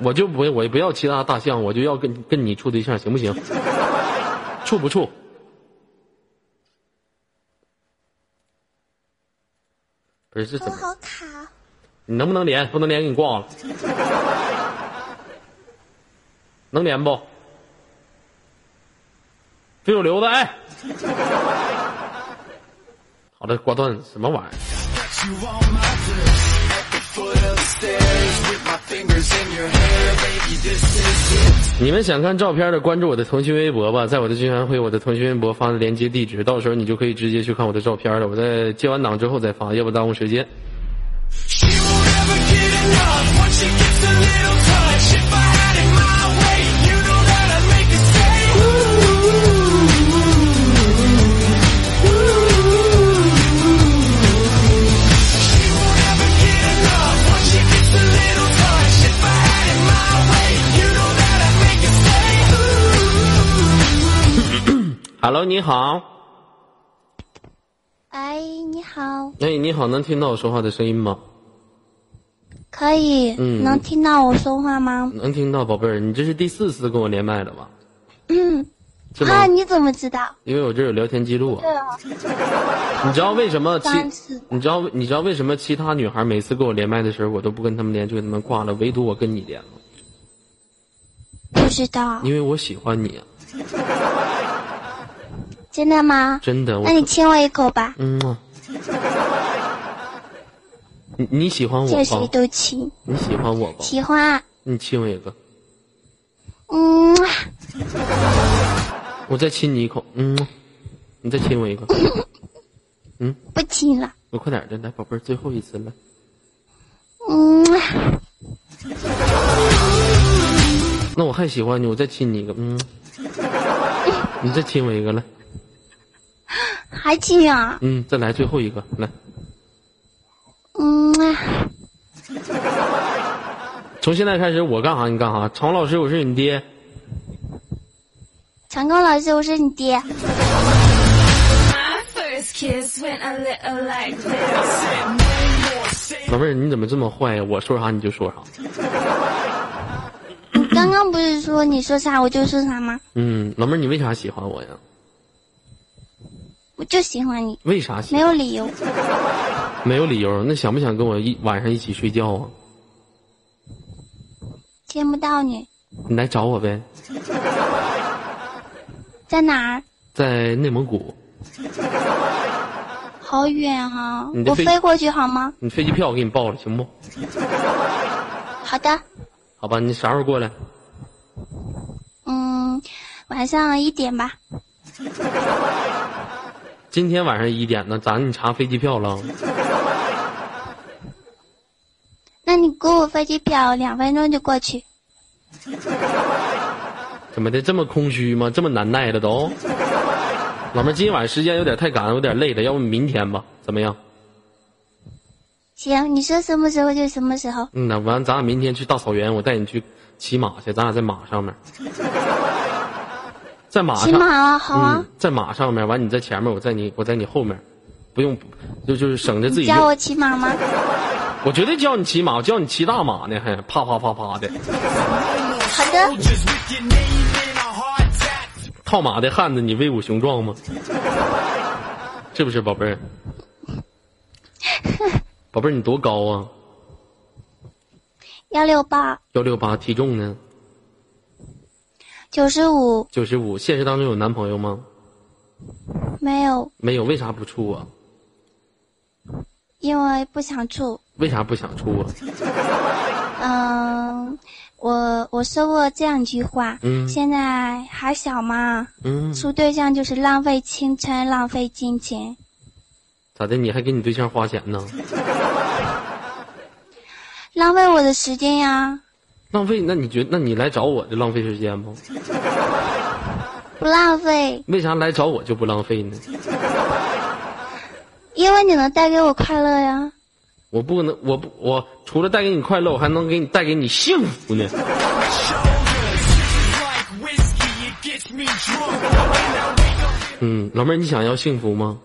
[SPEAKER 1] 我就不我也不要其他大象，我就要跟跟你处对象，行不行？处不处？不是这怎
[SPEAKER 7] 我
[SPEAKER 1] 么？
[SPEAKER 7] 好卡，
[SPEAKER 1] 你能不能连？不能连，给你挂了。能连不？非主流的，哎。(laughs) 好的，挂断什么玩意儿？你们想看照片的，关注我的腾讯微博吧，在我的军团会我的腾讯微博发的连接地址，到时候你就可以直接去看我的照片了。我在接完档之后再发，要不耽误时间。Hello，你好，
[SPEAKER 8] 哎，你好，
[SPEAKER 1] 哎，你好，能听到我说话的声音吗？
[SPEAKER 8] 可以，
[SPEAKER 1] 嗯
[SPEAKER 8] 能听到我说话吗？
[SPEAKER 1] 能听到，宝贝儿，你这是第四次跟我连麦了吧？
[SPEAKER 8] 嗯，啊，？你怎么知道？
[SPEAKER 1] 因为我这有聊天记录啊。
[SPEAKER 8] 对啊，(laughs)
[SPEAKER 1] 你知道为什么其
[SPEAKER 8] 三次
[SPEAKER 1] 你知道你知道为什么其他女孩每次跟我连麦的时候，我都不跟她们连，就给她们挂了，唯独我跟你连了，
[SPEAKER 8] 不知道，
[SPEAKER 1] 因为我喜欢你啊，
[SPEAKER 8] 真的吗？
[SPEAKER 1] 真的。
[SPEAKER 8] 那你亲我一口吧，
[SPEAKER 1] 嗯啊，你你喜欢我
[SPEAKER 8] 见谁？都亲，
[SPEAKER 1] 你喜欢我吧？
[SPEAKER 8] 喜欢。
[SPEAKER 1] 你亲我一个，
[SPEAKER 8] 嗯，
[SPEAKER 1] 我再亲你一口，嗯，你再亲我一个，(laughs) 嗯
[SPEAKER 8] 不亲了。
[SPEAKER 1] 我快点的，来，宝贝儿，最后一次了。
[SPEAKER 8] 嗯，
[SPEAKER 1] 那我还喜欢你，我再亲你一个，嗯，(laughs) 你再亲我一个，来，
[SPEAKER 8] 还亲啊？
[SPEAKER 1] 嗯，再来最后一个，来，
[SPEAKER 8] 嗯，(laughs)
[SPEAKER 1] 从现在开始我干啥你干啥。常老师，我是你爹，
[SPEAKER 8] 长空老师，我是你爹。
[SPEAKER 1] 老妹儿你怎么这么坏呀？我说啥你就说啥。
[SPEAKER 8] 你刚刚不是说你说啥我就说啥吗？
[SPEAKER 1] 嗯，老妹儿你为啥喜欢我呀？
[SPEAKER 8] 我就喜欢你，
[SPEAKER 1] 为啥喜
[SPEAKER 8] 没有理由。
[SPEAKER 1] 没有理由？那想不想跟我一晚上一起睡觉啊？
[SPEAKER 8] 见不到你，
[SPEAKER 1] 你来找我呗，
[SPEAKER 8] 在哪儿？
[SPEAKER 1] 在内蒙古，
[SPEAKER 8] 好远哈、
[SPEAKER 1] 你的飞
[SPEAKER 8] 我飞过去好吗？
[SPEAKER 1] 你飞机票我给你报了，行不？
[SPEAKER 8] 好的。
[SPEAKER 1] 好吧，你啥时候过来？
[SPEAKER 8] 嗯，晚上一点吧。
[SPEAKER 1] 今天晚上一点呢，咋你查飞机票了？(laughs)
[SPEAKER 8] 那你给我飞机票，两分钟就过去。
[SPEAKER 1] 怎么的这么空虚吗？这么难耐的都？老妹儿，今晚时间有点太赶，有点累了，要不明天吧？怎么样？
[SPEAKER 8] 行，你说什么时候就什么时候。
[SPEAKER 1] 嗯那完，咱俩明天去大草原，我带你去骑马去，咱俩在马上面，在马上，
[SPEAKER 8] 骑马啊，好啊
[SPEAKER 1] 嗯，，在马上面，完你在前面，我在你，我在你后面，不用，就就是省着自己。
[SPEAKER 8] 你教我骑马吗？
[SPEAKER 1] 我绝对教你骑马，我教你骑大马呢，还啪啪啪啪的，
[SPEAKER 8] 好的，
[SPEAKER 1] 套马的汉子，你威武雄壮吗？是不是，宝贝儿？(laughs) 宝贝儿，你多高啊？
[SPEAKER 8] 幺六八
[SPEAKER 1] 幺六八，体重呢？
[SPEAKER 8] 九十五
[SPEAKER 1] 九十五。现实当中有男朋友吗？
[SPEAKER 8] 没有，
[SPEAKER 1] 没有，为啥不处啊？
[SPEAKER 8] 因为不想处。
[SPEAKER 1] 为啥不想处啊？
[SPEAKER 8] 嗯，我我说过这样一句话，
[SPEAKER 1] 嗯
[SPEAKER 8] 现在还小嘛，
[SPEAKER 1] 嗯，
[SPEAKER 8] 处对象就是浪费青春，浪费金钱。
[SPEAKER 1] 咋的？你还给你对象花钱呢？
[SPEAKER 8] 浪费我的时间呀，
[SPEAKER 1] 浪费？那你觉得那你来找我就浪费时间吗？(laughs)
[SPEAKER 8] 不浪费，
[SPEAKER 1] 为啥来找我就不浪费呢？
[SPEAKER 8] 因为你能带给我快乐呀。
[SPEAKER 1] 我不能，我不，我除了带给你快乐，我还能给你带给你幸福呢。嗯，老妹儿，你想要幸福吗？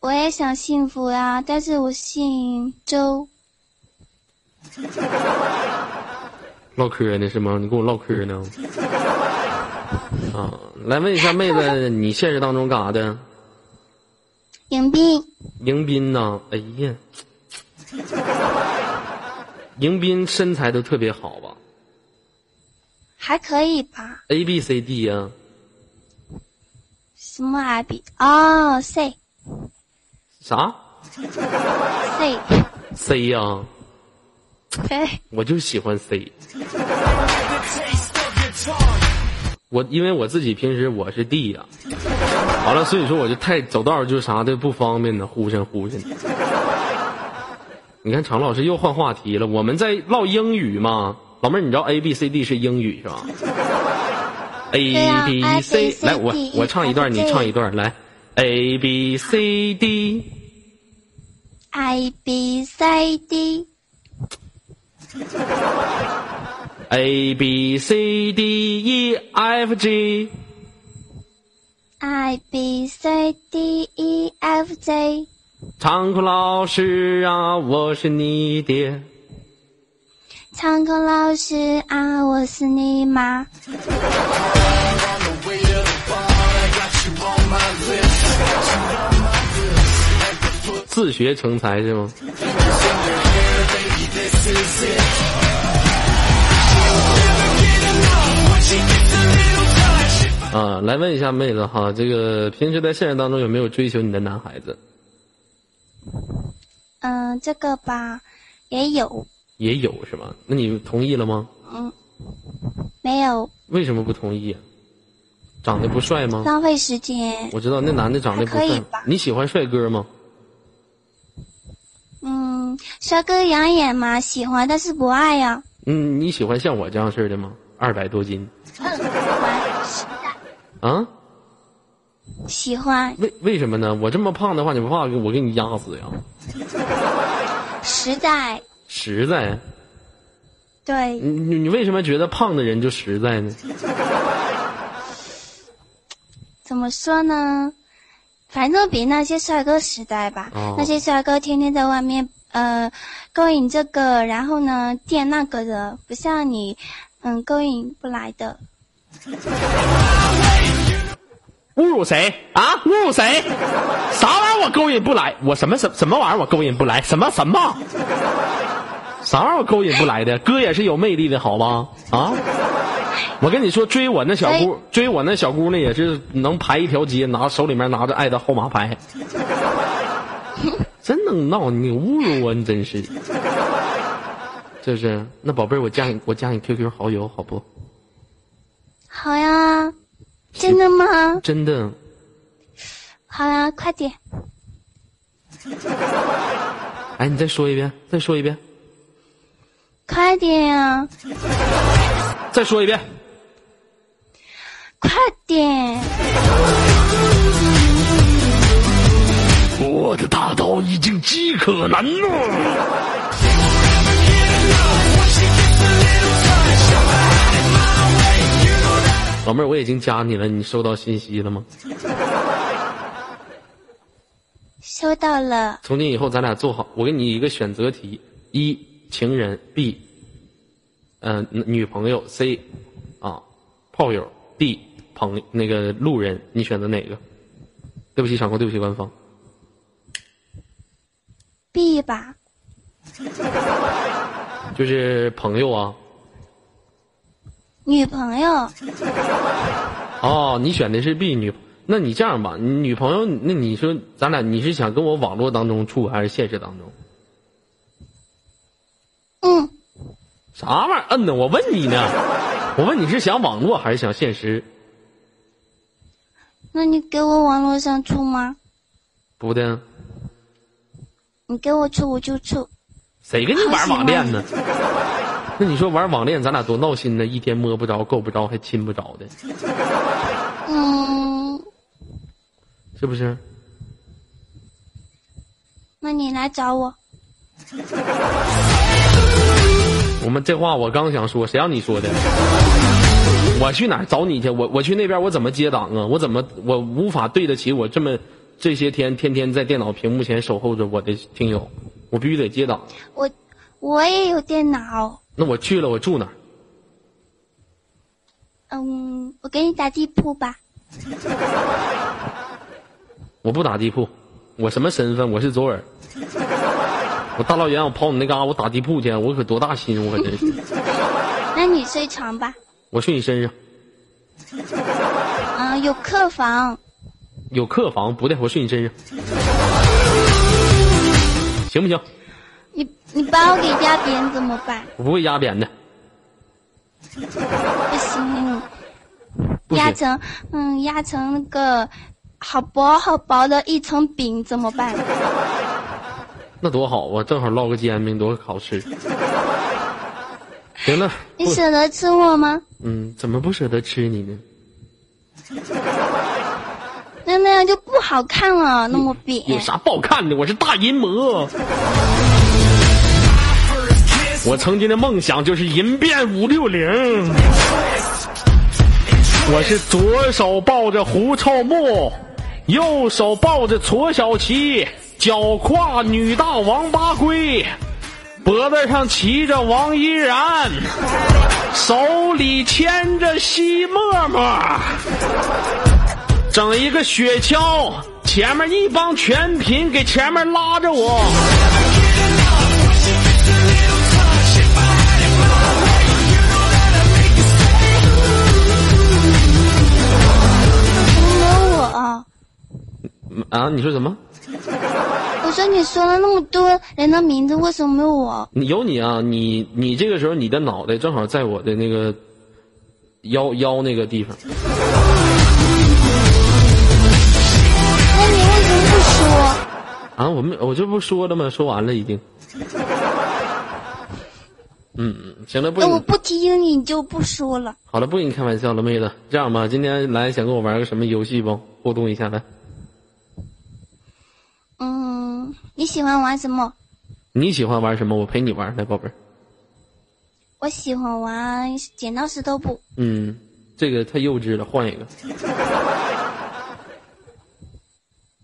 [SPEAKER 8] 我也想幸福呀，但是我姓周。(laughs)
[SPEAKER 1] 唠嗑呢是吗？你跟我唠嗑呢？啊，来问一下妹子，你现实当中干啥的？
[SPEAKER 8] 迎宾，
[SPEAKER 1] 迎宾呐？哎呀，迎宾身材都特别好吧
[SPEAKER 8] 还可以吧
[SPEAKER 1] ？？A B C D 呀、
[SPEAKER 8] 什么 A B？哦，C
[SPEAKER 1] 啥
[SPEAKER 8] ？C
[SPEAKER 1] C 呀、
[SPEAKER 9] 对，
[SPEAKER 1] 我就喜欢 C。我因为我自己平时我是 D 呀、完了所以说我就太走道儿就啥的不方便呢，忽闪忽闪的。你看常老师又换话题了，我们在唠英语嘛。老妹儿，你知道 A B C D 是英语是吧？A B C，来我我唱一段，你唱一段，来 A B C D。
[SPEAKER 8] I B C D
[SPEAKER 1] A B C D E F
[SPEAKER 8] G，I B C D E F G
[SPEAKER 1] 长空老师啊，我是你爹。
[SPEAKER 8] 长空老师啊，我是你妈。
[SPEAKER 1] 自学成才是吗？啊，来问一下妹子哈，这个平时在现实当中有没有追求你的男孩子？
[SPEAKER 8] 嗯，这个吧，也有，
[SPEAKER 1] 也有是吧？那你同意了吗？
[SPEAKER 8] 嗯，没有，
[SPEAKER 1] 为什么不同意啊？长得不帅吗？
[SPEAKER 8] 浪费时间。
[SPEAKER 1] 我知道那男的长得不帅
[SPEAKER 8] 还可以吧。
[SPEAKER 1] 你喜欢帅哥吗？
[SPEAKER 8] 嗯，帅哥养眼嘛，喜欢但是不爱呀、
[SPEAKER 1] 嗯，你喜欢像我这样式的吗？二百多斤啊？
[SPEAKER 8] 喜欢，
[SPEAKER 1] 为为什么呢？我这么胖的话，你不怕我给你压死呀？
[SPEAKER 8] 实在，
[SPEAKER 1] 实在，
[SPEAKER 8] 对，
[SPEAKER 1] 你你你为什么觉得胖的人就实在呢？
[SPEAKER 8] 怎么说呢？反正比那些帅哥时代吧。
[SPEAKER 1] 哦
[SPEAKER 8] 那些帅哥天天在外面呃勾引这个，然后呢垫那个的，不像你，嗯，勾引不来的。
[SPEAKER 1] 侮辱谁啊？侮辱谁？啥玩意儿我勾引不来？我什么什什么玩意儿我勾引不来？什么什么？啥玩意儿我勾引不来的？哥也是有魅力的，好吗？啊！我跟你说，追我那小姑，追我那小姑娘也是能排一条街，拿手里面拿着爱的号码牌，(laughs) 真能闹！你侮辱我，你真是，是不是？那宝贝儿，我加你，我加你 QQ 好友，好不？
[SPEAKER 8] 好呀，真的吗？
[SPEAKER 1] 真的。
[SPEAKER 8] 好呀，快点。(laughs)
[SPEAKER 1] 哎，你再说一遍，再说一遍，
[SPEAKER 8] 快点呀，
[SPEAKER 1] 再说一遍。
[SPEAKER 8] 快点！
[SPEAKER 1] 我的大刀已经饥渴难耐。老妹儿，我已经加你了，你收到信息了吗？
[SPEAKER 8] 收到了，
[SPEAKER 1] 从今以后，咱俩做好，我给你一个选择题：一情人，B，嗯、女朋友，C，啊，炮友，D，朋那个路人，你选择哪个？对不起，场控，对不起，官方。
[SPEAKER 8] B 吧，(laughs)
[SPEAKER 1] 就是朋友啊。
[SPEAKER 8] 女朋友。
[SPEAKER 1] 哦，你选的是 B 女，那你这样吧，女朋友，那你说咱俩你是想跟我网络当中处还是现实当中？
[SPEAKER 8] 嗯，
[SPEAKER 1] 啥玩意儿？嗯呢？我问你呢，我问你是想网络还是想现实？
[SPEAKER 8] 那你给我网络上处吗？
[SPEAKER 1] 不的，
[SPEAKER 8] 你给我处我就处。
[SPEAKER 1] 谁跟你玩网恋呢？那你说玩网恋，咱俩多闹心呢，一天摸不着、够不着，还亲不着的，
[SPEAKER 8] 嗯，
[SPEAKER 1] 是不是？
[SPEAKER 8] 那你来找我。
[SPEAKER 1] 我们这话我刚想说，谁让你说的？我去哪儿找你去？我我去那边，我怎么接档啊？我怎么我无法对得起我这么这些天天天在电脑屏幕前守候着我的听友，我必须得接档。
[SPEAKER 8] 我我也有电脑。
[SPEAKER 1] 那我去了，我住哪儿？
[SPEAKER 8] 嗯，我给你打地铺吧。
[SPEAKER 1] 我不打地铺，我什么身份？我是左耳。我大老远我跑你那嘎，我打地铺去，我可多大心，我可真是。(laughs)
[SPEAKER 8] 那你睡床吧。
[SPEAKER 1] 我睡你身上，
[SPEAKER 8] 嗯，有客房。
[SPEAKER 1] 有客房不对，我睡你身上，行不行？
[SPEAKER 8] 你你把我给压扁怎么办？
[SPEAKER 1] 我不会压扁的，
[SPEAKER 8] 不行，
[SPEAKER 1] 不行。
[SPEAKER 8] 压成嗯压成那个好薄好薄的一层饼怎么办？
[SPEAKER 1] 那多好啊，正好烙个煎饼，多好吃。行了，
[SPEAKER 8] 你舍得吃我吗？
[SPEAKER 1] 嗯，怎么不舍得吃你呢？(laughs)
[SPEAKER 8] 那那样就不好看了，那么扁。
[SPEAKER 1] 有啥不好看的？我是大淫魔。(laughs) 我曾经的梦想就是银变五六零。我是左手抱着胡臭木，右手抱着矬小琪，脚跨女大王八龟，脖子上骑着王依然，手里牵着西沫沫。整一个雪橇，前面一帮全品给前面拉着我。
[SPEAKER 8] 没有我，
[SPEAKER 1] 啊，你说什么？
[SPEAKER 8] 我说你说了那么多人的名字，为什么没有我？
[SPEAKER 1] 你有你啊，你你这个时候你的脑袋正好在我的那个腰腰那个地方。
[SPEAKER 8] 那你为什么不说？
[SPEAKER 1] 啊，我们我这不说了吗？说完了已经。嗯 (laughs) 嗯，行了，不
[SPEAKER 8] 那我不提醒你，你就不说了。
[SPEAKER 1] 好了，不跟你开玩笑了，妹子。这样吧，今天来想跟我玩个什么游戏不？互动一下来。
[SPEAKER 8] 嗯，你喜欢玩什么？
[SPEAKER 1] 你喜欢玩什么？我陪你玩来，宝贝儿。
[SPEAKER 8] 我喜欢玩剪刀石头布。
[SPEAKER 1] 嗯，这个太幼稚了，换一个。(laughs)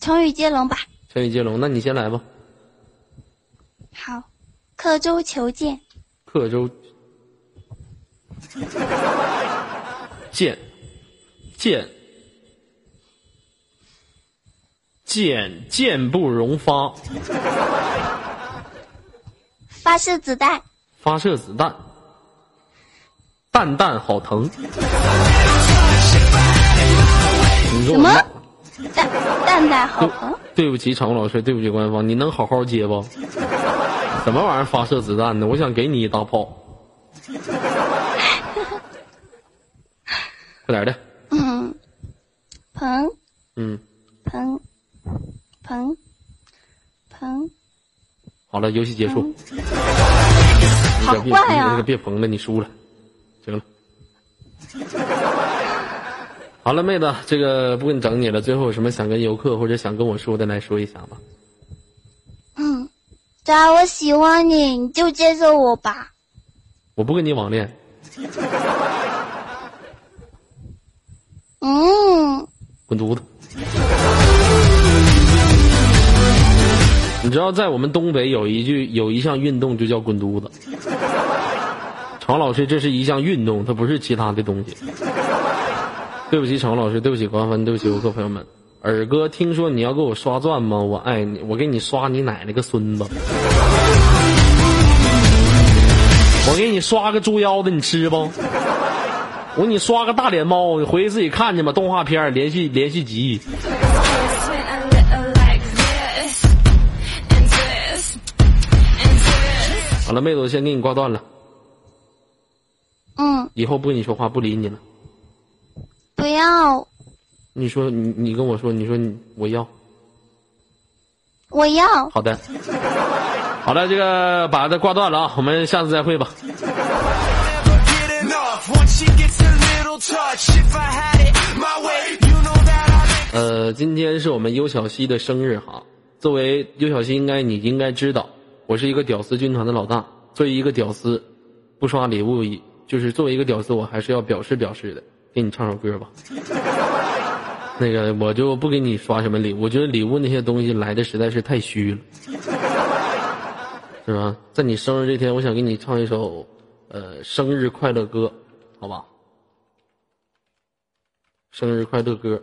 [SPEAKER 8] 成语接龙吧。
[SPEAKER 1] 成语接龙，那你先来吧。
[SPEAKER 8] 好，刻舟求剑。
[SPEAKER 1] 刻舟，(laughs) 剑，剑，剑，剑不容发，
[SPEAKER 8] 发射子弹。
[SPEAKER 1] 发射子弹，蛋蛋好疼。你说
[SPEAKER 8] 什么蛋蛋蛋好疼。
[SPEAKER 1] 对不起，场务老师，对不起官方，你能好好接不？什么玩意儿发射子弹呢？我想给你一大炮。(laughs) 快点的，
[SPEAKER 8] 嗯，鹏
[SPEAKER 1] 嗯，
[SPEAKER 8] 鹏鹏鹏，
[SPEAKER 1] 好了，游戏结束。
[SPEAKER 8] 好
[SPEAKER 1] 你别
[SPEAKER 8] 坏啊
[SPEAKER 1] 别捧了，你输了。行了。好了，妹子，这个不跟你整你了。最后有什么想跟游客或者想跟我说的，来说一下吧。
[SPEAKER 8] 嗯，只要我喜欢你，你就接受我吧。
[SPEAKER 1] 我不跟你网恋，
[SPEAKER 8] 嗯，
[SPEAKER 1] 滚犊子！你知道，在我们东北有一句有一项运动就叫滚犊子。常老师，这是一项运动，它不是其他的东西。对不起，常老师，对不起官方，对不起游客朋友们。尔哥，听说你要给我刷钻吗？我爱你，我给你刷你奶奶个孙子！我给你刷个猪腰子，你吃不？我给你刷个大脸猫，你回去自己看去吧。动画片儿连续连续集。好了，妹子，我先给你挂断了，
[SPEAKER 8] 嗯，
[SPEAKER 1] 以后不跟你说话，不理你了。
[SPEAKER 8] 不要，
[SPEAKER 1] 你说你你跟我说，你说你我要
[SPEAKER 8] 我要。
[SPEAKER 1] 好的，好了，这个把它挂断了啊，我们下次再会吧。呃，今天是我们尤小西的生日哈。作为尤小西，应该你应该知道，我是一个屌丝军团的老大。作为一个屌丝，不刷礼物，就是作为一个屌丝，我还是要表示表示的。给你唱首歌吧。那个我就不给你刷什么礼物，我觉得礼物那些东西来的实在是太虚了，是吧？在你生日这天，我想给你唱一首呃生日快乐歌，好吧？生日快乐歌。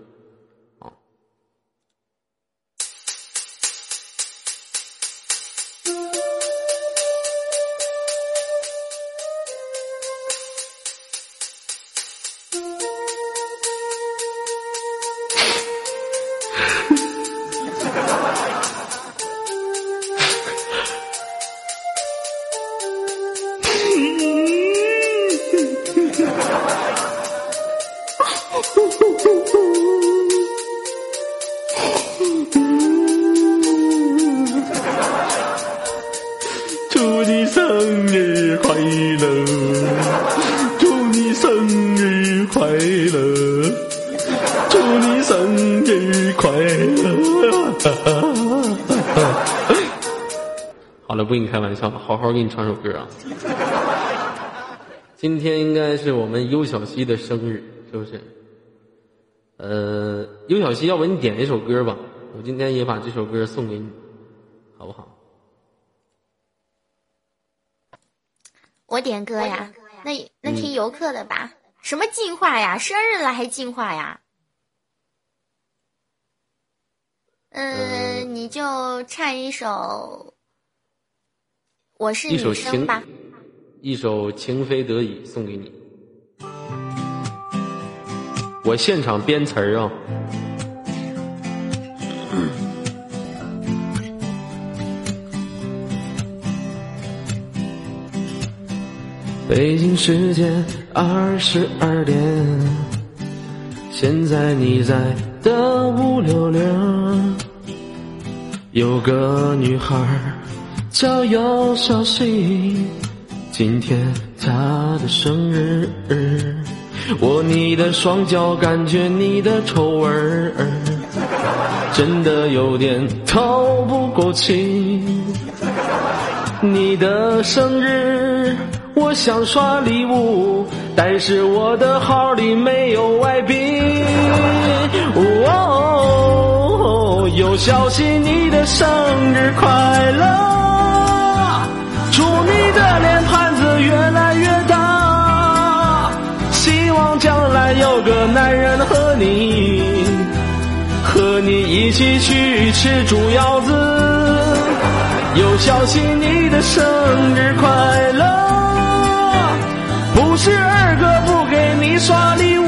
[SPEAKER 1] 祝你生日快乐祝你生日快乐。祝你生日快乐。(laughs) 好了不跟你开玩笑了好好给你唱首歌啊。今天应该是我们尤小西的生日是不是？呃尤小西要不你点一首歌吧我今天也把这首歌送给你好不好？
[SPEAKER 10] 我点歌呀，那那听游客的吧。什么进化呀？生日了还进化呀？嗯，你就唱一首。我是女生吧。
[SPEAKER 1] 一首《情非得已》送给你，我现场编词儿啊。北京时间二十二点，现在你在的五六零，有个女孩叫姚小溪，今天她的生日，握你的双脚，感觉你的臭味儿，真的有点透不过气。你的生日。我想刷礼物，但是我的号里没有外币。哦，有消息，你的生日快乐，祝你的脸盘子越来越大，希望将来有个男人和你，和你一起去吃猪腰子。有消息，你的生日快乐。是二哥不给你刷礼物，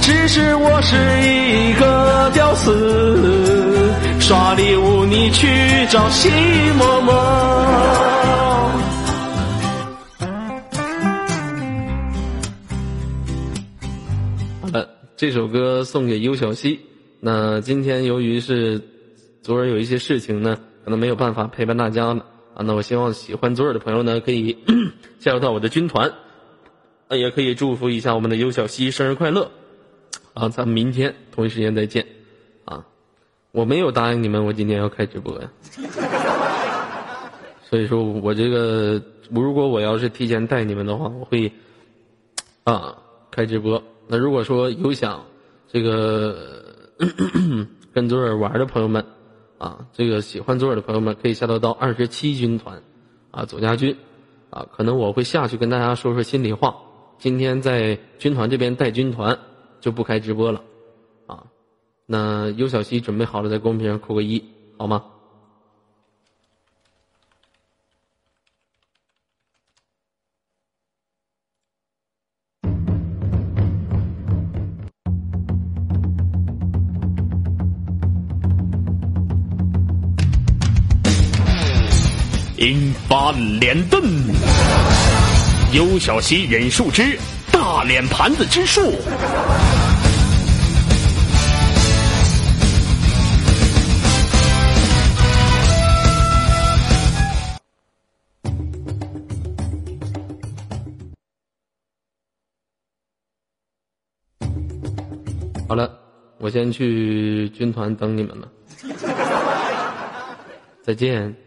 [SPEAKER 1] 只是我是一个屌丝，刷礼物你去找西嬷嬷。好了，这首歌送给优小溪。那今天由于是昨儿有一些事情呢，可能没有办法陪伴大家了。啊，那我希望喜欢左耳的朋友呢，可以 (clears throat) 加入到我的军团，呃，也可以祝福一下我们的尤小西生日快乐。啊，咱们明天同一时间再见。啊，我没有答应你们，我今天要开直播呀。所以说我这个，如果我要是提前带你们的话，我会啊开直播。那如果说有想这个 (clears throat) 跟左耳玩的朋友们。啊，这个喜欢左耳的朋友们可以下到到二十七军团，啊，左家军，啊，可能我会下去跟大家说说心里话。今天在军团这边带军团，就不开直播了，啊，那尤小西准备好了，在公屏上扣个一，好吗？
[SPEAKER 11] 引发连盾，尤小溪忍术之大脸盘子之术。
[SPEAKER 1] 好了，我先去军团等你们了，再见。